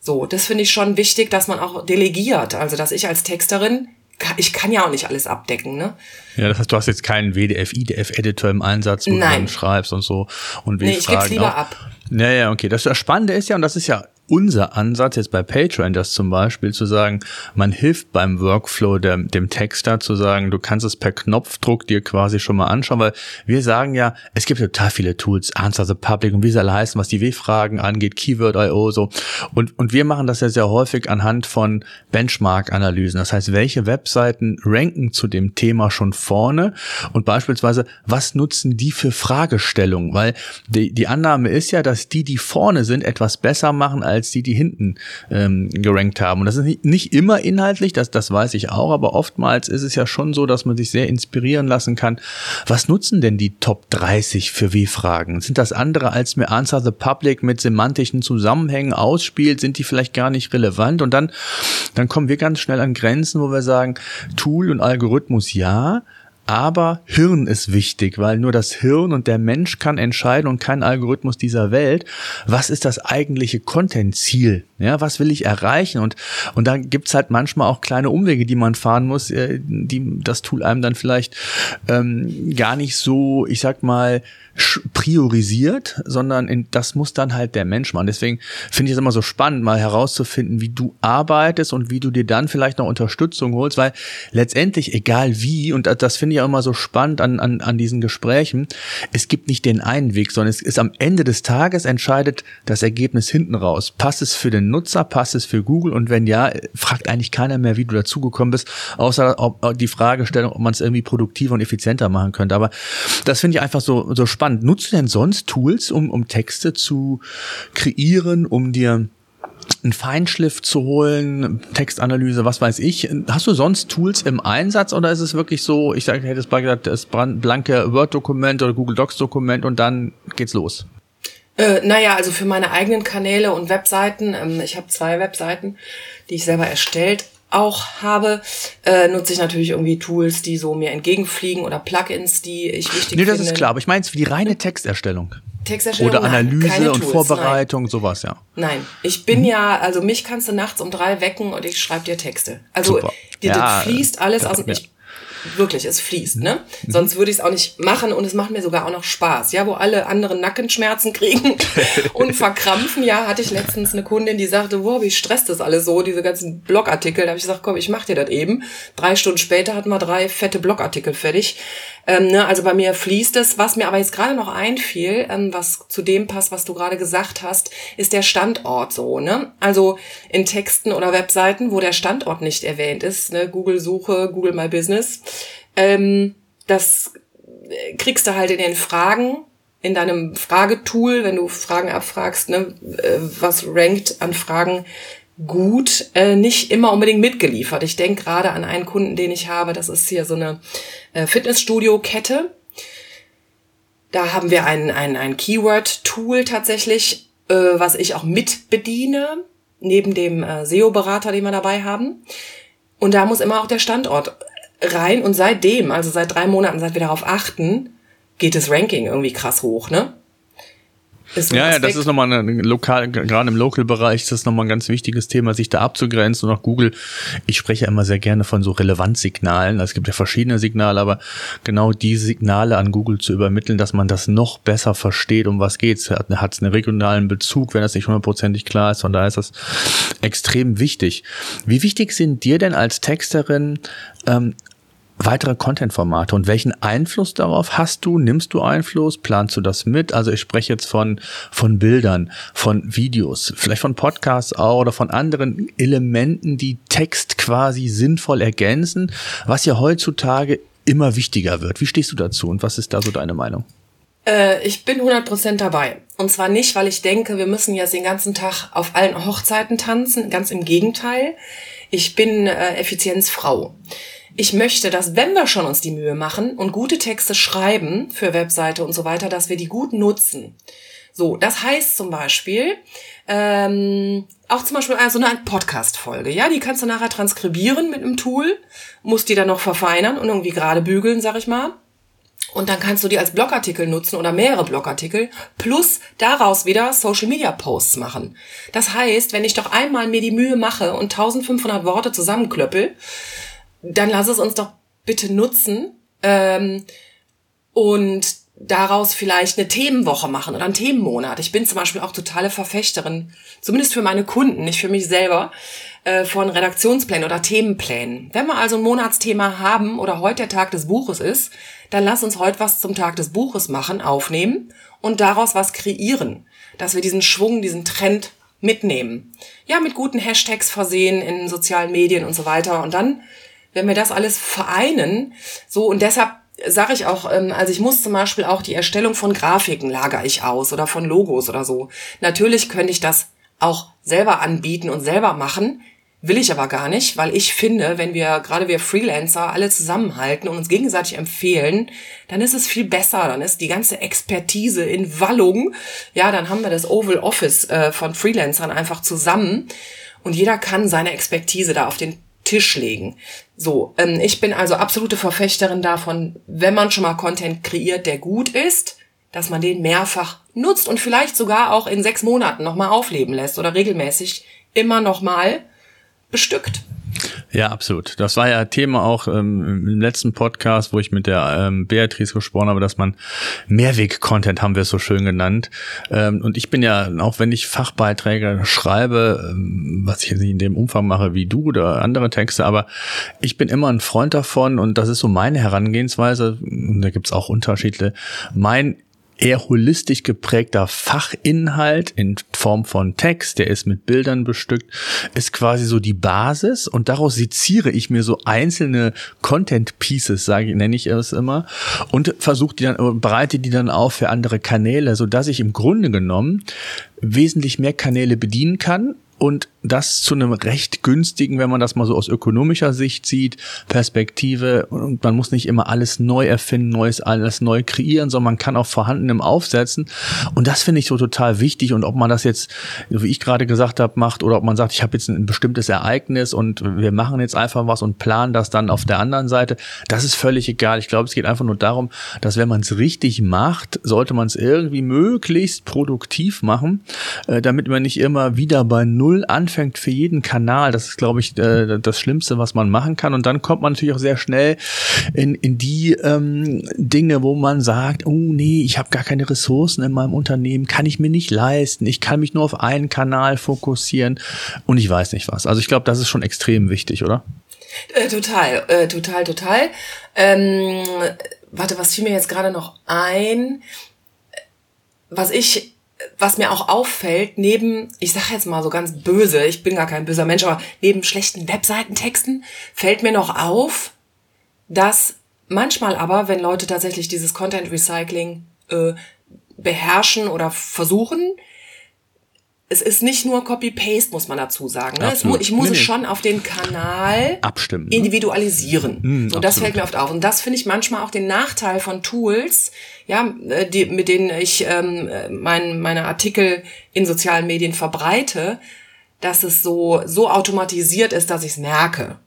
So, das finde ich schon wichtig, dass man auch delegiert. Also, dass ich als Texterin, ich kann ja auch nicht alles abdecken, ne? Ja, das heißt, du hast jetzt keinen WDF, IDF-Editor im Einsatz, wo Nein. du dann schreibst und so. Und nee, ich gebe lieber auch. ab. Ja, ja, okay. Das, das Spannende ist ja, und das ist ja unser Ansatz jetzt bei PageRangers zum Beispiel zu sagen, man hilft beim Workflow dem, dem Texter zu sagen, du kannst es per Knopfdruck dir quasi schon mal anschauen, weil wir sagen ja, es gibt total viele Tools, Answer the Public und wie sie alle heißen, was die W-Fragen angeht, Keyword.io so. Und, und wir machen das ja sehr häufig anhand von Benchmark-Analysen. Das heißt, welche Webseiten ranken zu dem Thema schon vorne und beispielsweise, was nutzen die für Fragestellungen? Weil die, die Annahme ist ja, dass die, die vorne sind, etwas besser machen als als die, die hinten ähm, gerankt haben. Und das ist nicht, nicht immer inhaltlich, das, das weiß ich auch, aber oftmals ist es ja schon so, dass man sich sehr inspirieren lassen kann. Was nutzen denn die Top 30 für W-Fragen? Sind das andere, als mir Answer the Public mit semantischen Zusammenhängen ausspielt? Sind die vielleicht gar nicht relevant? Und dann, dann kommen wir ganz schnell an Grenzen, wo wir sagen, Tool und Algorithmus ja, aber Hirn ist wichtig, weil nur das Hirn und der Mensch kann entscheiden und kein Algorithmus dieser Welt, was ist das eigentliche Content-Ziel? Ja, was will ich erreichen? Und, und dann gibt's halt manchmal auch kleine Umwege, die man fahren muss, äh, die das Tool einem dann vielleicht ähm, gar nicht so, ich sag mal, priorisiert, sondern in, das muss dann halt der Mensch machen. Deswegen finde ich es immer so spannend, mal herauszufinden, wie du arbeitest und wie du dir dann vielleicht noch Unterstützung holst, weil letztendlich, egal wie, und das finde ich auch immer so spannend an, an, an diesen Gesprächen, es gibt nicht den einen Weg, sondern es ist am Ende des Tages entscheidet das Ergebnis hinten raus. Passt es für den Nutzer, passt es für Google und wenn ja, fragt eigentlich keiner mehr, wie du dazugekommen bist, außer ob, die Fragestellung, ob man es irgendwie produktiver und effizienter machen könnte. Aber das finde ich einfach so, so spannend spannend. Nutzt du denn sonst Tools, um, um Texte zu kreieren, um dir einen Feinschliff zu holen, Textanalyse, was weiß ich. Hast du sonst Tools im Einsatz oder ist es wirklich so, ich sage, hätte es bei gesagt, das blanke Word-Dokument oder Google Docs-Dokument und dann geht's los? Äh, naja, also für meine eigenen Kanäle und Webseiten, ähm, ich habe zwei Webseiten, die ich selber erstellt auch habe, äh, nutze ich natürlich irgendwie Tools, die so mir entgegenfliegen oder Plugins, die ich wichtig finde. Nee, das finde. ist klar, aber ich meine es für die reine Texterstellung. Oder Analyse und Tools, Vorbereitung, nein. sowas, ja. Nein, ich bin mhm. ja, also mich kannst du nachts um drei wecken und ich schreibe dir Texte. Also Super. dir, ja, das fließt alles aus. Ich wirklich, es fließt, ne? Mhm. Sonst würde ich es auch nicht machen und es macht mir sogar auch noch Spaß, ja, wo alle anderen Nackenschmerzen kriegen und verkrampfen. Ja, hatte ich letztens eine Kundin, die sagte, wow, wie stresst das alles so, diese ganzen Blogartikel. Da habe ich gesagt, komm, ich mach dir das eben. Drei Stunden später hatten wir drei fette Blogartikel fertig. Ähm, ne, also bei mir fließt es. Was mir aber jetzt gerade noch einfiel, ähm, was zu dem passt, was du gerade gesagt hast, ist der Standort so. Ne? Also in Texten oder Webseiten, wo der Standort nicht erwähnt ist, ne? Google-Suche, Google My Business, ähm, das kriegst du halt in den Fragen, in deinem Fragetool, wenn du Fragen abfragst, ne, äh, was rankt an Fragen gut, äh, nicht immer unbedingt mitgeliefert. Ich denke gerade an einen Kunden, den ich habe, das ist hier so eine äh, Fitnessstudio-Kette. Da haben wir ein, ein, ein Keyword-Tool tatsächlich, äh, was ich auch mit bediene, neben dem äh, SEO-Berater, den wir dabei haben. Und da muss immer auch der Standort rein. Und seitdem, also seit drei Monaten, seit wir darauf achten, geht das Ranking irgendwie krass hoch, ne? Ja, ja, das ist nochmal ein lokal, gerade im Local-Bereich ist das nochmal ein ganz wichtiges Thema, sich da abzugrenzen. Und auch Google, ich spreche ja immer sehr gerne von so Relevanzsignalen. Es gibt ja verschiedene Signale, aber genau die Signale an Google zu übermitteln, dass man das noch besser versteht, um was geht's. Hat es einen regionalen Bezug, wenn das nicht hundertprozentig klar ist. Von daher ist das extrem wichtig. Wie wichtig sind dir denn als Texterin ähm, weitere Content-Formate und welchen Einfluss darauf hast du? Nimmst du Einfluss? Planst du das mit? Also ich spreche jetzt von, von Bildern, von Videos, vielleicht von Podcasts auch oder von anderen Elementen, die Text quasi sinnvoll ergänzen, was ja heutzutage immer wichtiger wird. Wie stehst du dazu und was ist da so deine Meinung? Äh, ich bin 100% dabei. Und zwar nicht, weil ich denke, wir müssen jetzt den ganzen Tag auf allen Hochzeiten tanzen. Ganz im Gegenteil. Ich bin äh, Effizienzfrau ich möchte, dass wenn wir schon uns die Mühe machen und gute Texte schreiben für Webseite und so weiter, dass wir die gut nutzen. So, das heißt zum Beispiel, ähm, auch zum Beispiel so eine Podcast-Folge, ja, die kannst du nachher transkribieren mit einem Tool, musst die dann noch verfeinern und irgendwie gerade bügeln, sag ich mal. Und dann kannst du die als Blogartikel nutzen oder mehrere Blogartikel, plus daraus wieder Social Media Posts machen. Das heißt, wenn ich doch einmal mir die Mühe mache und 1500 Worte zusammenklöppel, dann lass es uns doch bitte nutzen ähm, und daraus vielleicht eine Themenwoche machen oder einen Themenmonat. Ich bin zum Beispiel auch totale Verfechterin, zumindest für meine Kunden, nicht für mich selber, äh, von Redaktionsplänen oder Themenplänen. Wenn wir also ein Monatsthema haben oder heute der Tag des Buches ist, dann lass uns heute was zum Tag des Buches machen, aufnehmen und daraus was kreieren, dass wir diesen Schwung, diesen Trend mitnehmen. Ja, mit guten Hashtags versehen in sozialen Medien und so weiter und dann wenn wir das alles vereinen, so und deshalb sage ich auch, ähm, also ich muss zum Beispiel auch die Erstellung von Grafiken lagere ich aus oder von Logos oder so. Natürlich könnte ich das auch selber anbieten und selber machen, will ich aber gar nicht, weil ich finde, wenn wir, gerade wir Freelancer, alle zusammenhalten und uns gegenseitig empfehlen, dann ist es viel besser, dann ist die ganze Expertise in Wallung, ja, dann haben wir das Oval Office äh, von Freelancern einfach zusammen und jeder kann seine Expertise da auf den Tisch legen. So, ähm, ich bin also absolute Verfechterin davon, wenn man schon mal Content kreiert, der gut ist, dass man den mehrfach nutzt und vielleicht sogar auch in sechs Monaten nochmal aufleben lässt oder regelmäßig immer nochmal bestückt. Ja, absolut. Das war ja Thema auch ähm, im letzten Podcast, wo ich mit der ähm, Beatrice gesprochen habe, dass man Mehrweg-Content haben wir es so schön genannt. Ähm, und ich bin ja, auch wenn ich Fachbeiträge schreibe, ähm, was ich jetzt nicht in dem Umfang mache wie du oder andere Texte, aber ich bin immer ein Freund davon und das ist so meine Herangehensweise, und da gibt's auch Unterschiede, mein eher holistisch geprägter Fachinhalt in Form von Text, der ist mit Bildern bestückt, ist quasi so die Basis und daraus seziere ich mir so einzelne Content Pieces, sage nenne ich es immer und versuche die dann bereite die dann auf für andere Kanäle, so dass ich im Grunde genommen wesentlich mehr Kanäle bedienen kann und das zu einem recht günstigen, wenn man das mal so aus ökonomischer Sicht sieht, Perspektive. Und man muss nicht immer alles neu erfinden, neues alles neu kreieren, sondern man kann auch vorhandenem aufsetzen. Und das finde ich so total wichtig. Und ob man das jetzt, wie ich gerade gesagt habe, macht oder ob man sagt, ich habe jetzt ein bestimmtes Ereignis und wir machen jetzt einfach was und planen das dann auf der anderen Seite, das ist völlig egal. Ich glaube, es geht einfach nur darum, dass wenn man es richtig macht, sollte man es irgendwie möglichst produktiv machen, äh, damit man nicht immer wieder bei Null anfängt für jeden Kanal. Das ist, glaube ich, äh, das Schlimmste, was man machen kann. Und dann kommt man natürlich auch sehr schnell in, in die ähm, Dinge, wo man sagt, oh nee, ich habe gar keine Ressourcen in meinem Unternehmen, kann ich mir nicht leisten, ich kann mich nur auf einen Kanal fokussieren und ich weiß nicht was. Also ich glaube, das ist schon extrem wichtig, oder? Äh, total, äh, total, total. Ähm, warte, was fiel mir jetzt gerade noch ein? Was ich was mir auch auffällt, neben, ich sage jetzt mal so ganz böse, ich bin gar kein böser Mensch, aber neben schlechten Webseitentexten fällt mir noch auf, dass manchmal aber, wenn Leute tatsächlich dieses Content Recycling äh, beherrschen oder versuchen, es ist nicht nur Copy-Paste, muss man dazu sagen. Ne? Mu ich muss nee, es schon auf den Kanal abstimmen, ne? individualisieren. Mm, so, das fällt mir oft auf. Und das finde ich manchmal auch den Nachteil von Tools, ja, äh, die, mit denen ich ähm, mein, meine Artikel in sozialen Medien verbreite, dass es so, so automatisiert ist, dass ich es merke.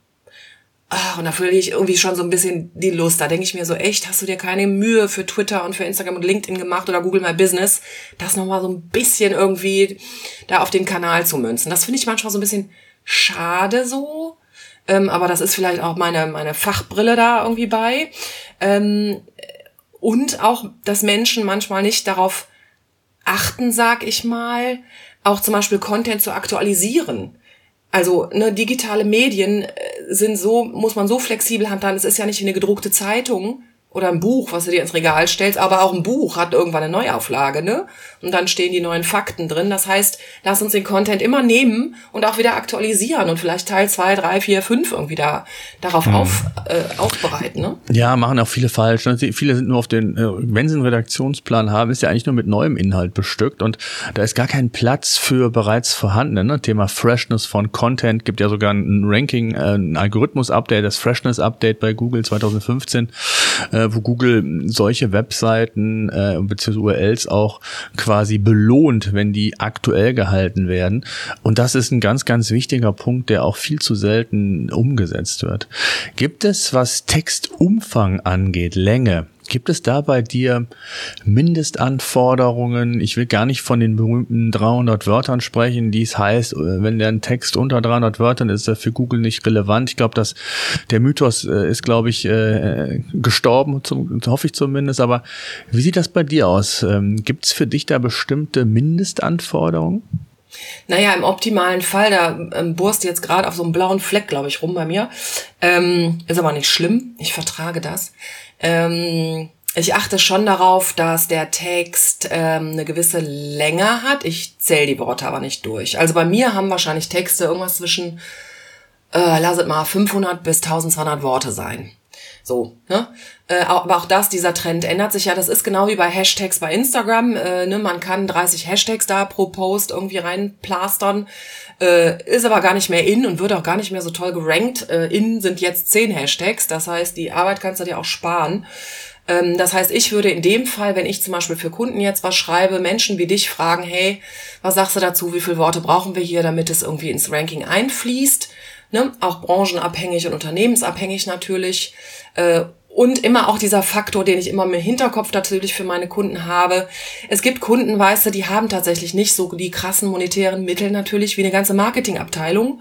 Ach, und da fühle ich irgendwie schon so ein bisschen die Lust. Da denke ich mir so, echt, hast du dir keine Mühe für Twitter und für Instagram und LinkedIn gemacht oder Google My Business, das nochmal so ein bisschen irgendwie da auf den Kanal zu münzen. Das finde ich manchmal so ein bisschen schade so. Ähm, aber das ist vielleicht auch meine, meine Fachbrille da irgendwie bei. Ähm, und auch, dass Menschen manchmal nicht darauf achten, sag ich mal, auch zum Beispiel Content zu aktualisieren. Also ne, digitale Medien äh, sind so, muss man so flexibel handhaben. Es ist ja nicht eine gedruckte Zeitung, oder ein Buch, was du dir ins Regal stellst, aber auch ein Buch hat irgendwann eine Neuauflage, ne? Und dann stehen die neuen Fakten drin. Das heißt, lass uns den Content immer nehmen und auch wieder aktualisieren und vielleicht Teil zwei, drei, vier, fünf irgendwie da darauf hm. auf, äh, aufbereiten, ne? Ja, machen auch viele falsch. Ne? Viele sind nur auf den, äh, wenn sie einen Redaktionsplan haben, ist ja eigentlich nur mit neuem Inhalt bestückt und da ist gar kein Platz für bereits vorhandene. Ne? Thema Freshness von Content gibt ja sogar ein Ranking, äh, ein Algorithmus-Update, das Freshness-Update bei Google 2015. Äh, äh, wo Google solche Webseiten äh, bzw. URLs auch quasi belohnt, wenn die aktuell gehalten werden. Und das ist ein ganz, ganz wichtiger Punkt, der auch viel zu selten umgesetzt wird. Gibt es, was Textumfang angeht, Länge, Gibt es da bei dir Mindestanforderungen? Ich will gar nicht von den berühmten 300 Wörtern sprechen, die es heißt, äh, wenn der Text unter 300 Wörtern ist, ist er für Google nicht relevant. Ich glaube, dass der Mythos äh, ist, glaube ich, äh, gestorben, hoffe ich zumindest. Aber wie sieht das bei dir aus? Ähm, Gibt es für dich da bestimmte Mindestanforderungen? Naja, im optimalen Fall, da ähm, burst jetzt gerade auf so einem blauen Fleck, glaube ich, rum bei mir. Ähm, ist aber nicht schlimm, ich vertrage das. Ähm, ich achte schon darauf, dass der Text ähm, eine gewisse Länge hat. Ich zähle die Worte aber nicht durch. Also bei mir haben wahrscheinlich Texte irgendwas zwischen, äh, lass es mal 500 bis 1200 Worte sein. So, ne? Äh, aber auch das, dieser Trend ändert sich ja. Das ist genau wie bei Hashtags bei Instagram. Äh, ne? Man kann 30 Hashtags da pro Post irgendwie reinplastern. Äh, ist aber gar nicht mehr in und wird auch gar nicht mehr so toll gerankt. Äh, in sind jetzt 10 Hashtags. Das heißt, die Arbeit kannst du dir auch sparen. Ähm, das heißt, ich würde in dem Fall, wenn ich zum Beispiel für Kunden jetzt was schreibe, Menschen wie dich fragen, hey, was sagst du dazu? Wie viele Worte brauchen wir hier, damit es irgendwie ins Ranking einfließt? Ne? Auch branchenabhängig und unternehmensabhängig natürlich. Und immer auch dieser Faktor, den ich immer im Hinterkopf natürlich für meine Kunden habe. Es gibt Kunden, weißt du, die haben tatsächlich nicht so die krassen monetären Mittel natürlich wie eine ganze Marketingabteilung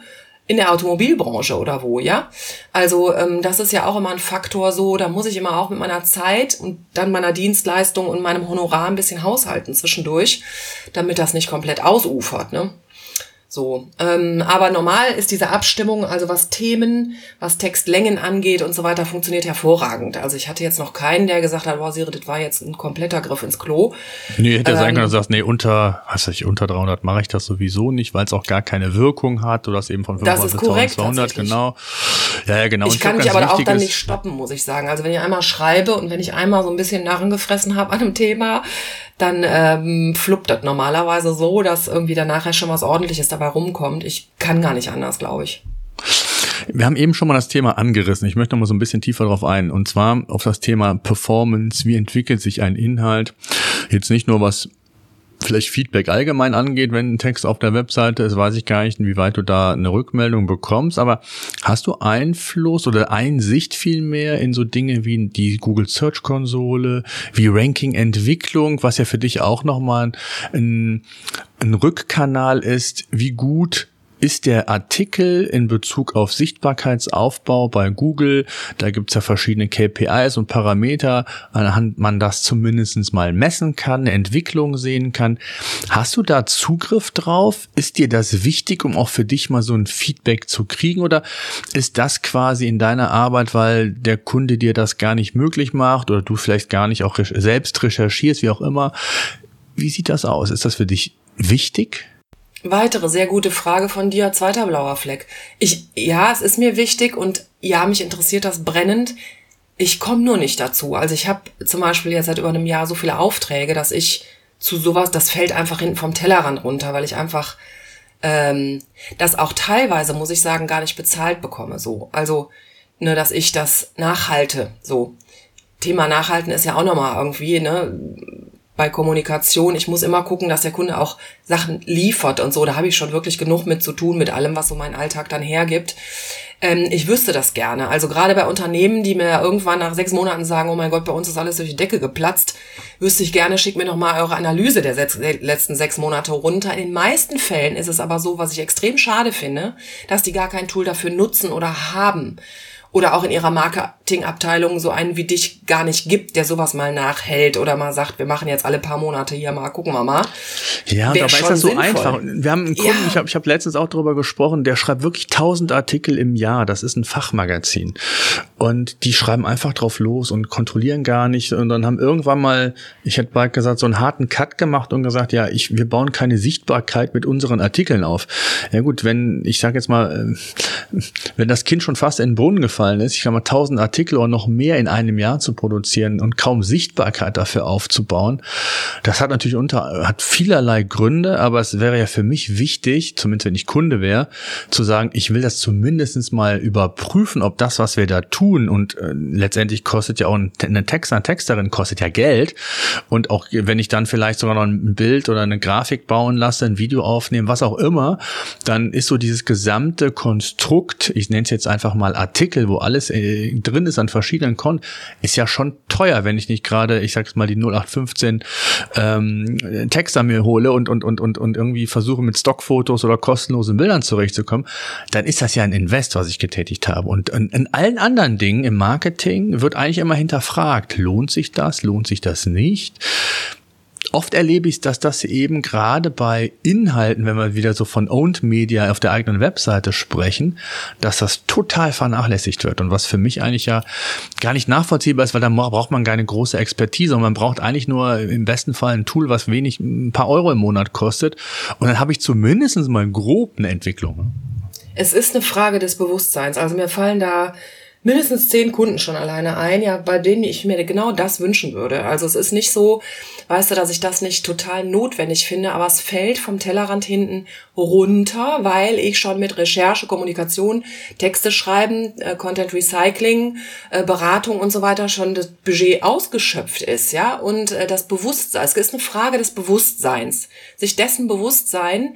in der Automobilbranche oder wo, ja. Also ähm, das ist ja auch immer ein Faktor so, da muss ich immer auch mit meiner Zeit und dann meiner Dienstleistung und meinem Honorar ein bisschen haushalten zwischendurch, damit das nicht komplett ausufert, ne. So, ähm, aber normal ist diese Abstimmung, also was Themen, was Textlängen angeht und so weiter, funktioniert hervorragend. Also ich hatte jetzt noch keinen, der gesagt hat, boah, Siri, das war jetzt ein kompletter Griff ins Klo. Nee, hätte ähm, sein können, du sagst, nee, unter, was weiß ich, unter 300 mache ich das sowieso nicht, weil es auch gar keine Wirkung hat. Du hast eben von 500 bis 1200, genau. Ja, ja, genau. Ich kann mich aber auch dann nicht stoppen, muss ich sagen. Also wenn ich einmal schreibe und wenn ich einmal so ein bisschen Narren gefressen habe an einem Thema, dann ähm, fluppt das normalerweise so, dass irgendwie dann nachher schon was ordentliches dabei rumkommt. Ich kann gar nicht anders, glaube ich. Wir haben eben schon mal das Thema angerissen. Ich möchte noch mal so ein bisschen tiefer drauf ein. Und zwar auf das Thema Performance. Wie entwickelt sich ein Inhalt? Jetzt nicht nur was vielleicht Feedback allgemein angeht, wenn ein Text auf der Webseite ist, weiß ich gar nicht, inwieweit du da eine Rückmeldung bekommst, aber hast du Einfluss oder Einsicht vielmehr in so Dinge wie die Google Search Konsole, wie Ranking Entwicklung, was ja für dich auch nochmal ein, ein Rückkanal ist, wie gut ist der Artikel in Bezug auf Sichtbarkeitsaufbau bei Google. Da gibt's ja verschiedene KPIs und Parameter, anhand man das zumindest mal messen kann, Entwicklung sehen kann. Hast du da Zugriff drauf? Ist dir das wichtig, um auch für dich mal so ein Feedback zu kriegen? Oder ist das quasi in deiner Arbeit, weil der Kunde dir das gar nicht möglich macht oder du vielleicht gar nicht auch selbst recherchierst, wie auch immer? Wie sieht das aus? Ist das für dich wichtig? Weitere sehr gute Frage von dir, zweiter blauer Fleck. Ich, ja, es ist mir wichtig und ja, mich interessiert das brennend. Ich komme nur nicht dazu. Also ich habe zum Beispiel jetzt seit über einem Jahr so viele Aufträge, dass ich zu sowas, das fällt einfach hinten vom Tellerrand runter, weil ich einfach ähm, das auch teilweise, muss ich sagen, gar nicht bezahlt bekomme. So, also ne, dass ich das nachhalte. So Thema Nachhalten ist ja auch nochmal irgendwie ne bei Kommunikation. Ich muss immer gucken, dass der Kunde auch Sachen liefert und so. Da habe ich schon wirklich genug mit zu tun, mit allem, was so mein Alltag dann hergibt. Ähm, ich wüsste das gerne. Also gerade bei Unternehmen, die mir irgendwann nach sechs Monaten sagen, oh mein Gott, bei uns ist alles durch die Decke geplatzt, wüsste ich gerne, schickt mir noch mal eure Analyse der letzten sechs Monate runter. In den meisten Fällen ist es aber so, was ich extrem schade finde, dass die gar kein Tool dafür nutzen oder haben oder auch in ihrer Marketingabteilung so einen wie dich gar nicht gibt, der sowas mal nachhält oder mal sagt, wir machen jetzt alle paar Monate hier mal, gucken wir mal. Ja, und dabei ist das so sinnvoll. einfach. Wir haben einen Kunden, ja. ich habe ich hab letztens auch darüber gesprochen, der schreibt wirklich tausend Artikel im Jahr. Das ist ein Fachmagazin. Und die schreiben einfach drauf los und kontrollieren gar nicht. Und dann haben irgendwann mal, ich hätte bald gesagt, so einen harten Cut gemacht und gesagt, ja, ich, wir bauen keine Sichtbarkeit mit unseren Artikeln auf. Ja gut, wenn, ich sage jetzt mal, äh, wenn das Kind schon fast in den Brunnen gefallen ist, ich glaube, tausend Artikel oder noch mehr in einem Jahr zu produzieren und kaum Sichtbarkeit dafür aufzubauen, das hat natürlich unter, hat vielerlei Gründe, aber es wäre ja für mich wichtig, zumindest wenn ich Kunde wäre, zu sagen, ich will das zumindest mal überprüfen, ob das, was wir da tun und äh, letztendlich kostet ja auch ein, eine Texter, eine Texterin kostet ja Geld. Und auch wenn ich dann vielleicht sogar noch ein Bild oder eine Grafik bauen lasse, ein Video aufnehmen, was auch immer, dann ist so dieses gesamte Konstrukt, ich nenne es jetzt einfach mal Artikel, wo alles äh, drin ist an verschiedenen Konten, ist ja schon teuer, wenn ich nicht gerade, ich sag's mal, die 0815 ähm, Texter mir hole und, und, und, und, und irgendwie versuche mit Stockfotos oder kostenlosen Bildern zurechtzukommen, dann ist das ja ein Invest, was ich getätigt habe. Und in, in allen anderen Dingen im Marketing wird eigentlich immer hinterfragt, lohnt sich das, lohnt sich das nicht? Oft erlebe ich, dass das eben gerade bei Inhalten, wenn wir wieder so von Owned Media auf der eigenen Webseite sprechen, dass das total vernachlässigt wird. Und was für mich eigentlich ja gar nicht nachvollziehbar ist, weil da braucht man keine große Expertise und man braucht eigentlich nur im besten Fall ein Tool, was wenig, ein paar Euro im Monat kostet. Und dann habe ich zumindest mal grob eine Entwicklung. Es ist eine Frage des Bewusstseins. Also mir fallen da mindestens zehn Kunden schon alleine ein, ja, bei denen ich mir genau das wünschen würde. Also es ist nicht so, weißt du, dass ich das nicht total notwendig finde, aber es fällt vom Tellerrand hinten runter, weil ich schon mit Recherche, Kommunikation, Texte schreiben, äh, Content Recycling, äh, Beratung und so weiter schon das Budget ausgeschöpft ist, ja, und äh, das Bewusstsein, es ist eine Frage des Bewusstseins, sich dessen Bewusstsein,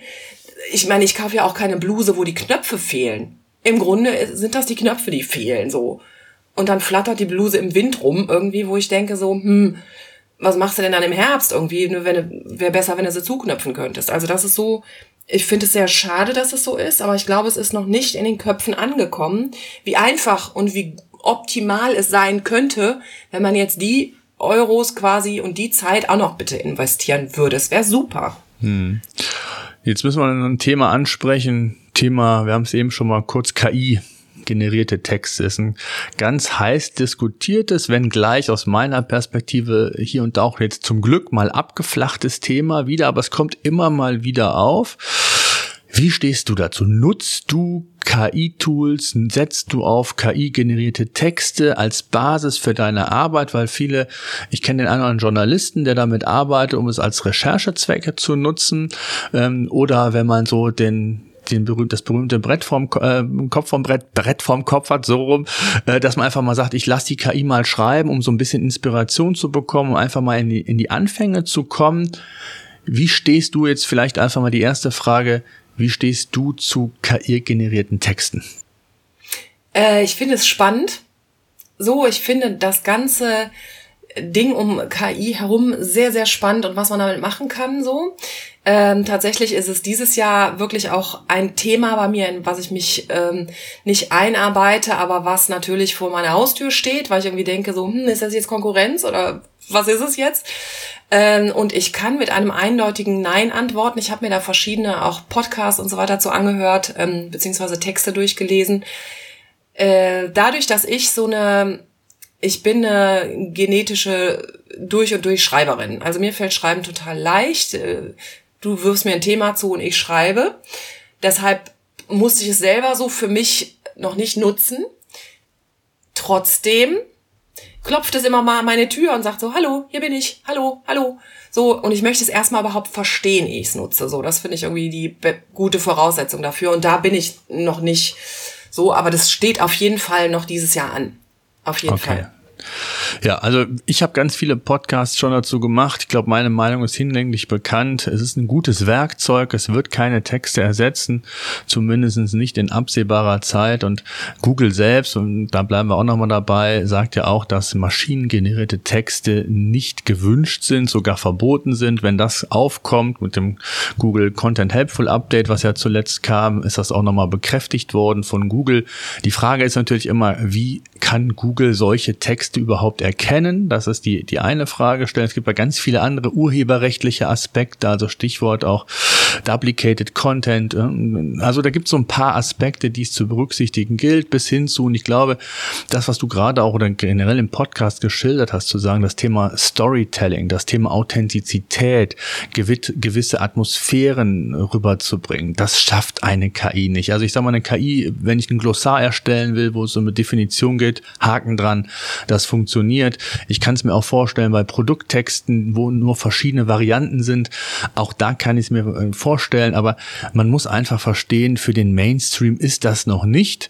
ich meine, ich kaufe ja auch keine Bluse, wo die Knöpfe fehlen im Grunde sind das die Knöpfe, die fehlen, so. Und dann flattert die Bluse im Wind rum, irgendwie, wo ich denke so, hm, was machst du denn dann im Herbst irgendwie? Wäre besser, wenn du sie zuknöpfen könntest. Also das ist so, ich finde es sehr schade, dass es so ist, aber ich glaube, es ist noch nicht in den Köpfen angekommen, wie einfach und wie optimal es sein könnte, wenn man jetzt die Euros quasi und die Zeit auch noch bitte investieren würde. Es wäre super. Hm. Jetzt müssen wir ein Thema ansprechen. Thema, wir haben es eben schon mal kurz KI generierte Texte ist ein ganz heiß diskutiertes, wenn gleich aus meiner Perspektive hier und da auch jetzt zum Glück mal abgeflachtes Thema wieder, aber es kommt immer mal wieder auf. Wie stehst du dazu? Nutzt du KI-Tools? Setzt du auf KI-generierte Texte als Basis für deine Arbeit? Weil viele, ich kenne den anderen Journalisten, der damit arbeitet, um es als Recherchezwecke zu nutzen. Ähm, oder wenn man so den den berühmt, das berühmte Brett vom äh, Kopf vom Brett, Brett vom Kopf hat, so rum, äh, dass man einfach mal sagt, ich lasse die KI mal schreiben, um so ein bisschen Inspiration zu bekommen, um einfach mal in die, in die Anfänge zu kommen. Wie stehst du jetzt vielleicht einfach mal die erste Frage, wie stehst du zu KI-generierten Texten? Äh, ich finde es spannend. So, ich finde das ganze Ding um KI herum sehr, sehr spannend und was man damit machen kann, so. Ähm, tatsächlich ist es dieses Jahr wirklich auch ein Thema bei mir, in was ich mich ähm, nicht einarbeite, aber was natürlich vor meiner Haustür steht, weil ich irgendwie denke, so, hm, ist das jetzt Konkurrenz oder was ist es jetzt? Ähm, und ich kann mit einem eindeutigen Nein antworten. Ich habe mir da verschiedene auch Podcasts und so weiter zu angehört, ähm, beziehungsweise Texte durchgelesen. Äh, dadurch, dass ich so eine, ich bin eine genetische durch und durch Schreiberin. Also mir fällt Schreiben total leicht. Du wirfst mir ein Thema zu und ich schreibe. Deshalb musste ich es selber so für mich noch nicht nutzen. Trotzdem klopft es immer mal an meine Tür und sagt so, hallo, hier bin ich, hallo, hallo. So, und ich möchte es erstmal überhaupt verstehen, ehe ich es nutze. So, das finde ich irgendwie die gute Voraussetzung dafür. Und da bin ich noch nicht so, aber das steht auf jeden Fall noch dieses Jahr an. Auf jeden okay. Fall. Ja, also ich habe ganz viele Podcasts schon dazu gemacht. Ich glaube, meine Meinung ist hinlänglich bekannt. Es ist ein gutes Werkzeug. Es wird keine Texte ersetzen, zumindest nicht in absehbarer Zeit. Und Google selbst, und da bleiben wir auch nochmal dabei, sagt ja auch, dass maschinengenerierte Texte nicht gewünscht sind, sogar verboten sind. Wenn das aufkommt mit dem Google Content Helpful Update, was ja zuletzt kam, ist das auch nochmal bekräftigt worden von Google. Die Frage ist natürlich immer, wie kann Google solche Texte überhaupt erkennen? Das ist die, die eine Frage stellen. Es gibt ja ganz viele andere urheberrechtliche Aspekte, also Stichwort auch Duplicated Content. Also da gibt es so ein paar Aspekte, die es zu berücksichtigen gilt, bis hin zu, und ich glaube, das, was du gerade auch oder generell im Podcast geschildert hast, zu sagen, das Thema Storytelling, das Thema Authentizität, gewisse Atmosphären rüberzubringen, das schafft eine KI nicht. Also ich sage mal, eine KI, wenn ich ein Glossar erstellen will, wo es um eine Definition geht, Haken dran, das funktioniert. Ich kann es mir auch vorstellen bei Produkttexten, wo nur verschiedene Varianten sind. Auch da kann ich es mir äh, vorstellen, aber man muss einfach verstehen, für den Mainstream ist das noch nicht.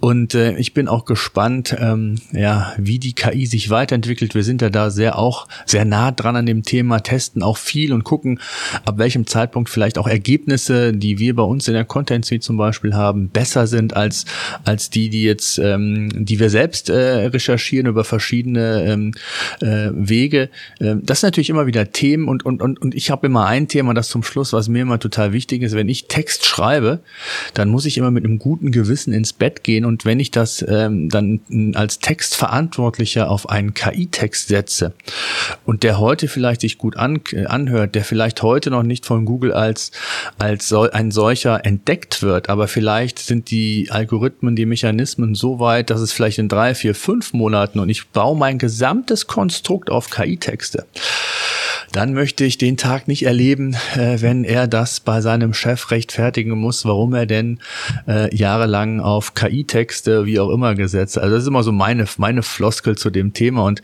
Und äh, ich bin auch gespannt, ähm, ja, wie die KI sich weiterentwickelt. Wir sind ja da sehr auch sehr nah dran an dem Thema, testen auch viel und gucken, ab welchem Zeitpunkt vielleicht auch Ergebnisse, die wir bei uns in der Content Suite zum Beispiel haben, besser sind als als die, die jetzt, ähm, die wir selbst äh, recherchieren über verschiedene ähm, äh, Wege. Ähm, das sind natürlich immer wieder Themen und, und, und, und ich habe immer ein Thema, das zum Schluss, was mir immer total wichtig ist. Wenn ich Text schreibe, dann muss ich immer mit einem guten Gewissen ins Bett gehen und wenn ich das ähm, dann als Textverantwortlicher auf einen KI-Text setze und der heute vielleicht sich gut an, äh, anhört, der vielleicht heute noch nicht von Google als, als so, ein solcher entdeckt wird, aber vielleicht sind die Algorithmen, die Mechanismen so weit, dass es vielleicht in drei, vier, fünf Monaten und ich baue mein gesamtes Konstrukt auf KI-Texte dann möchte ich den Tag nicht erleben, äh, wenn er das bei seinem Chef rechtfertigen muss, warum er denn äh, jahrelang auf KI-Texte, wie auch immer, gesetzt. Also das ist immer so meine, meine Floskel zu dem Thema und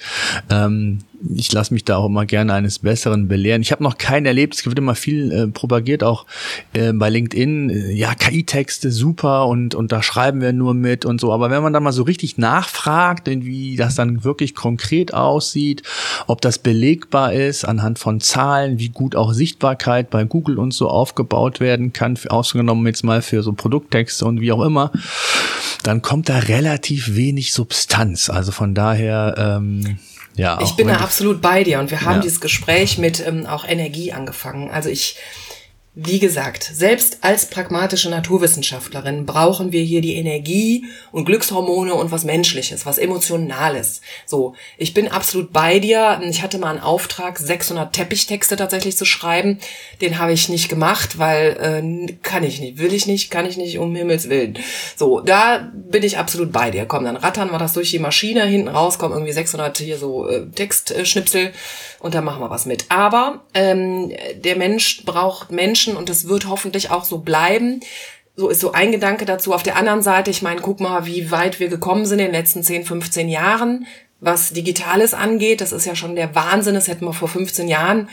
ähm, ich lasse mich da auch immer gerne eines Besseren belehren. Ich habe noch keinen erlebt, es wird immer viel äh, propagiert, auch äh, bei LinkedIn, äh, ja, KI-Texte super und, und da schreiben wir nur mit und so. Aber wenn man da mal so richtig nachfragt, wie das dann wirklich konkret aussieht, ob das belegbar ist anhand von Zahlen, wie gut auch Sichtbarkeit bei Google und so aufgebaut werden kann, ausgenommen jetzt mal für so Produkttexte und wie auch immer, dann kommt da relativ wenig Substanz. Also von daher, ähm, ja, ich bin da absolut bei dir und wir haben ja. dieses Gespräch mit ähm, auch Energie angefangen. Also ich wie gesagt, selbst als pragmatische Naturwissenschaftlerin brauchen wir hier die Energie und Glückshormone und was Menschliches, was Emotionales. So, ich bin absolut bei dir. Ich hatte mal einen Auftrag, 600 Teppichtexte tatsächlich zu schreiben. Den habe ich nicht gemacht, weil äh, kann ich nicht, will ich nicht, kann ich nicht, um Himmels Willen. So, da bin ich absolut bei dir. Komm, dann rattern wir das durch die Maschine, hinten raus kommen irgendwie 600 hier so äh, Textschnipsel und da machen wir was mit. Aber ähm, der Mensch braucht Menschen, Menschen und das wird hoffentlich auch so bleiben. So ist so ein Gedanke dazu. Auf der anderen Seite, ich meine, guck mal, wie weit wir gekommen sind in den letzten 10, 15 Jahren was Digitales angeht. Das ist ja schon der Wahnsinn. Das hätten wir vor 15 Jahren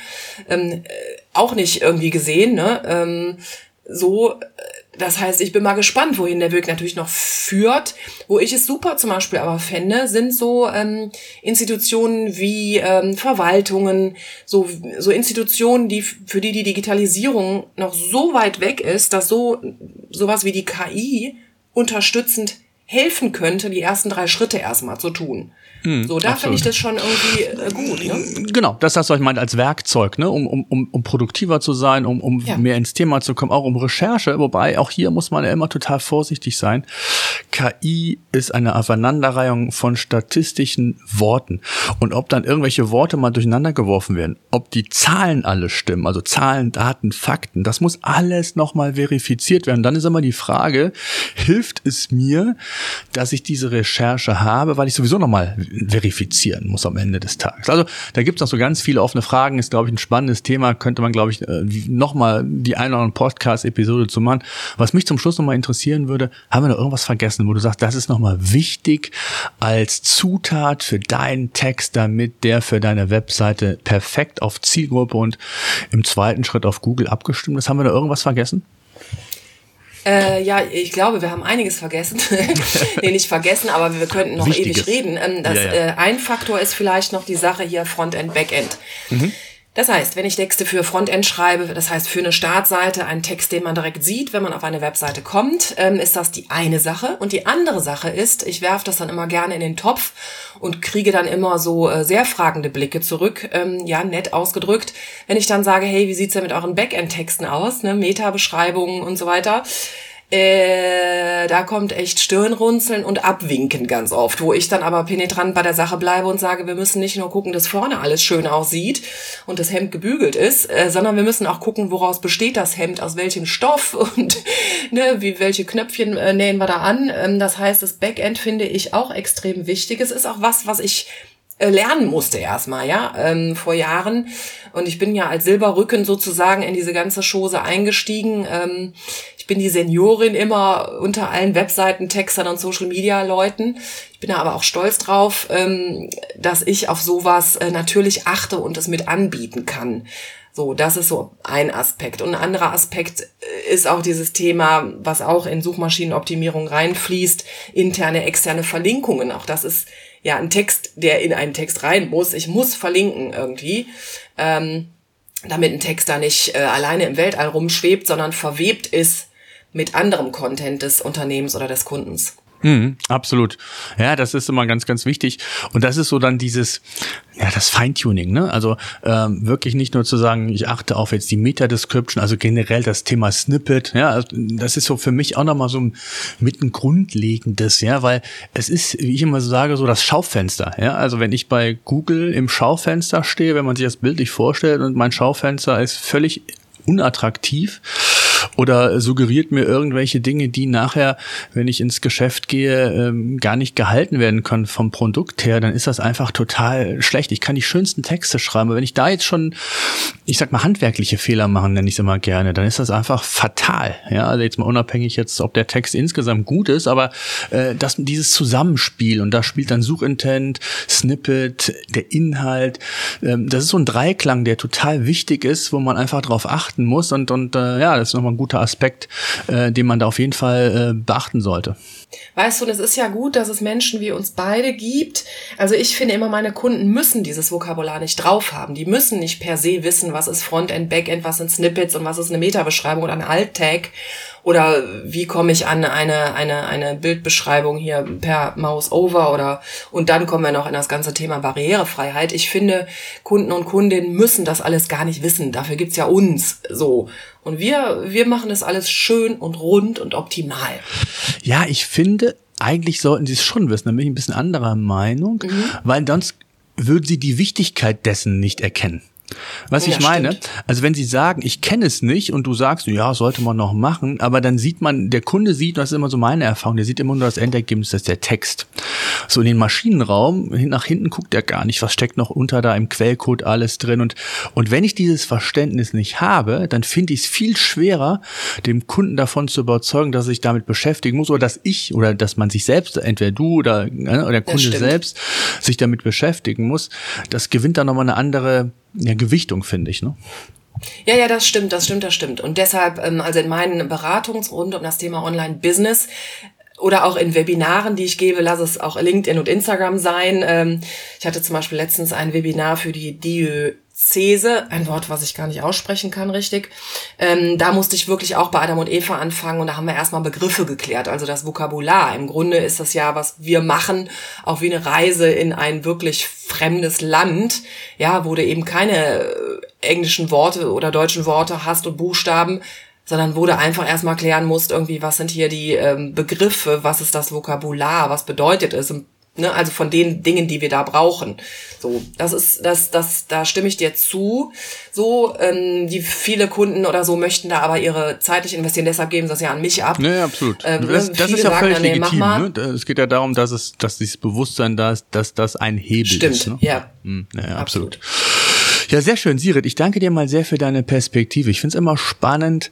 ähm, äh, auch nicht irgendwie gesehen. Ne? Ähm, so, äh, das heißt, ich bin mal gespannt, wohin der Weg natürlich noch führt. Wo ich es super zum Beispiel aber fände, sind so ähm, Institutionen wie ähm, Verwaltungen, so, so Institutionen, die für die die Digitalisierung noch so weit weg ist, dass so sowas wie die KI unterstützend helfen könnte, die ersten drei Schritte erstmal zu tun. Hm, so, da finde ich das schon irgendwie äh, gut. Ne? Genau, das das, was ich meine, als Werkzeug, ne? um, um, um, um produktiver zu sein, um, um ja. mehr ins Thema zu kommen, auch um Recherche. Wobei, auch hier muss man ja immer total vorsichtig sein. KI ist eine Aufeinanderreihung von statistischen Worten. Und ob dann irgendwelche Worte mal durcheinander geworfen werden, ob die Zahlen alle stimmen, also Zahlen, Daten, Fakten, das muss alles nochmal verifiziert werden. Dann ist immer die Frage, hilft es mir, dass ich diese Recherche habe, weil ich sowieso nochmal verifizieren muss am Ende des Tages. Also da gibt es noch so ganz viele offene Fragen, ist, glaube ich, ein spannendes Thema, könnte man, glaube ich, äh, nochmal die eine oder andere Podcast-Episode zu machen. Was mich zum Schluss nochmal interessieren würde, haben wir noch irgendwas vergessen, wo du sagst, das ist nochmal wichtig als Zutat für deinen Text, damit der für deine Webseite perfekt auf Zielgruppe und im zweiten Schritt auf Google abgestimmt ist. Haben wir da irgendwas vergessen? Äh, ja, ich glaube, wir haben einiges vergessen. nee, nicht vergessen, aber wir könnten noch Wichtiges. ewig reden. Ähm, das, ja, ja. Äh, ein Faktor ist vielleicht noch die Sache hier Frontend, Backend. Mhm. Das heißt, wenn ich Texte für Frontend schreibe, das heißt für eine Startseite, einen Text, den man direkt sieht, wenn man auf eine Webseite kommt, ähm, ist das die eine Sache. Und die andere Sache ist, ich werfe das dann immer gerne in den Topf und kriege dann immer so äh, sehr fragende Blicke zurück, ähm, ja, nett ausgedrückt. Wenn ich dann sage, hey, wie sieht's denn mit euren Backend-Texten aus, ne, Meta-Beschreibungen und so weiter, äh, da kommt echt Stirnrunzeln und Abwinken ganz oft, wo ich dann aber penetrant bei der Sache bleibe und sage, wir müssen nicht nur gucken, dass vorne alles schön aussieht und das Hemd gebügelt ist, äh, sondern wir müssen auch gucken, woraus besteht das Hemd, aus welchem Stoff und ne, wie welche Knöpfchen äh, nähen wir da an. Ähm, das heißt, das Backend finde ich auch extrem wichtig. Es ist auch was, was ich lernen musste erstmal, ja, ähm, vor Jahren. Und ich bin ja als Silberrücken sozusagen in diese ganze Chose eingestiegen. Ähm, ich bin die Seniorin immer unter allen Webseiten, Textern und Social Media Leuten. Ich bin da aber auch stolz drauf, ähm, dass ich auf sowas äh, natürlich achte und es mit anbieten kann. So, das ist so ein Aspekt. Und ein anderer Aspekt äh, ist auch dieses Thema, was auch in Suchmaschinenoptimierung reinfließt, interne, externe Verlinkungen. Auch das ist ja ein Text, der in einen Text rein muss. Ich muss verlinken irgendwie. Ähm, damit ein Text da nicht äh, alleine im Weltall rumschwebt, sondern verwebt ist mit anderem Content des Unternehmens oder des Kundens. Mhm, absolut. Ja, das ist immer ganz, ganz wichtig. Und das ist so dann dieses, ja, das Feintuning, ne? Also ähm, wirklich nicht nur zu sagen, ich achte auf jetzt die Meta-Description, also generell das Thema Snippet, ja, also das ist so für mich auch nochmal so mit ein grundlegendes, ja, weil es ist, wie ich immer so sage, so das Schaufenster, ja. Also wenn ich bei Google im Schaufenster stehe, wenn man sich das bildlich vorstellt und mein Schaufenster ist völlig unattraktiv, oder suggeriert mir irgendwelche Dinge, die nachher, wenn ich ins Geschäft gehe, ähm, gar nicht gehalten werden können vom Produkt her, dann ist das einfach total schlecht. Ich kann die schönsten Texte schreiben, aber wenn ich da jetzt schon, ich sag mal, handwerkliche Fehler machen, nenne ich es immer gerne, dann ist das einfach fatal. Ja, also jetzt mal unabhängig jetzt, ob der Text insgesamt gut ist, aber äh, das, dieses Zusammenspiel und da spielt dann Suchintent, Snippet, der Inhalt, ähm, das ist so ein Dreiklang, der total wichtig ist, wo man einfach drauf achten muss und, und äh, ja, das ist nochmal ein guter Aspekt, äh, den man da auf jeden Fall äh, beachten sollte. Weißt du, und es ist ja gut, dass es Menschen wie uns beide gibt. Also ich finde immer, meine Kunden müssen dieses Vokabular nicht drauf haben. Die müssen nicht per se wissen, was ist Frontend, Backend, was sind Snippets und was ist eine Meta-Beschreibung oder ein Alt-Tag oder wie komme ich an eine, eine, eine Bildbeschreibung hier per Mouse over oder und dann kommen wir noch in das ganze Thema Barrierefreiheit. Ich finde, Kunden und Kundinnen müssen das alles gar nicht wissen. Dafür gibt's ja uns so. Und wir, wir machen das alles schön und rund und optimal. Ja, ich finde, eigentlich sollten sie es schon wissen. Da bin ich ein bisschen anderer Meinung, mhm. weil sonst würden sie die Wichtigkeit dessen nicht erkennen. Was Ja, ich meine, stimmt. also wenn sie sagen, ich kenne es nicht und du sagst, ja, sollte man noch machen, aber dann sieht man, der Kunde sieht, das ist immer so meine Erfahrung, der sieht immer nur das Endergebnis, das ist der Text. So in den Maschinenraum, hin- nach hinten guckt er gar nicht, was steckt noch unter da im Quellcode alles drin und, und wenn ich dieses Verständnis nicht habe, dann finde ich es viel schwerer, dem Kunden davon zu überzeugen, dass er sich damit beschäftigen muss oder dass ich oder dass man sich selbst, entweder du oder, äh, oder der Kunde selbst, sich damit beschäftigen muss. Das gewinnt dann nochmal eine andere ja, Gewichtung, finde ich. Ne? Ja, ja, das stimmt, das stimmt, das stimmt. Und deshalb, ähm, also in meinen Beratungsrunden um das Thema Online-Business oder auch in Webinaren, die ich gebe, lass es auch LinkedIn und Instagram sein. Ähm, ich hatte zum Beispiel letztens ein Webinar für die Diözese, ein Wort, was ich gar nicht aussprechen kann, richtig. Ähm, da musste ich wirklich auch bei Adam und Eva anfangen und da haben wir erstmal Begriffe geklärt, also das Vokabular. Im Grunde ist das ja, was wir machen, auch wie eine Reise in ein wirklich fremdes Land, ja, wo du eben keine äh, englischen Worte oder deutschen Worte hast und Buchstaben, sondern wo du einfach erstmal klären musst, irgendwie, was sind hier die ähm, Begriffe, was ist das Vokabular, was bedeutet es, und, ne, also von den Dingen, die wir da brauchen. So, das ist, das, das, da stimme ich dir zu. So, ähm, die viele Kunden oder so möchten da aber ihre Zeit nicht investieren, deshalb geben sie das ja an mich ab. Ja, absolut. Ähm, das, das ist ja völlig dann, nee, legitim. Ne? Es geht ja darum, dass es, dass dieses Bewusstsein da ist, dass das ein Hebel Stimmt, ist. Ne? ja. Hm, ja, absolut. Ja, sehr schön, Sirit. Ich danke dir mal sehr für deine Perspektive. Ich finde es immer spannend,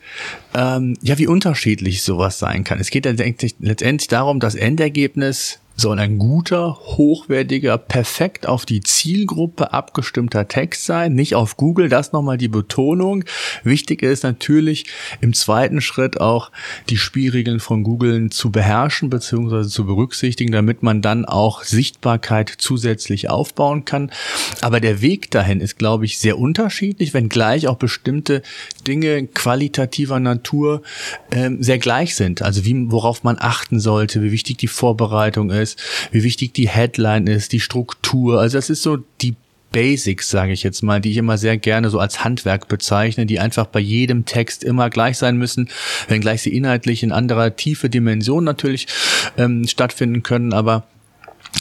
ähm, ja, wie unterschiedlich sowas sein kann. Es geht letztendlich, letztendlich darum, das Endergebnis soll ein guter, hochwertiger, perfekt auf die Zielgruppe abgestimmter Text sein, nicht auf Google, das nochmal die Betonung. Wichtig ist natürlich im zweiten Schritt auch die Spielregeln von Google zu beherrschen bzw. zu berücksichtigen, damit man dann auch Sichtbarkeit zusätzlich aufbauen kann. Aber der Weg dahin ist, glaube ich, sehr unterschiedlich, wenngleich auch bestimmte Dinge qualitativer Natur ähm, sehr gleich sind. Also wie, worauf man achten sollte, wie wichtig die Vorbereitung ist, wie wichtig die Headline ist, die Struktur. Also das ist so die Basics, sage ich jetzt mal, die ich immer sehr gerne so als Handwerk bezeichne, die einfach bei jedem Text immer gleich sein müssen, wenngleich sie inhaltlich in anderer tiefe Dimension natürlich ähm, stattfinden können, aber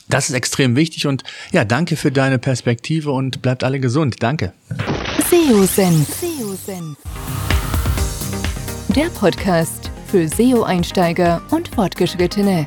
das ist extrem wichtig und ja, danke für deine Perspektive und bleibt alle gesund. Danke. SEO-Senf. Der Podcast für SEO-Einsteiger und Fortgeschrittene.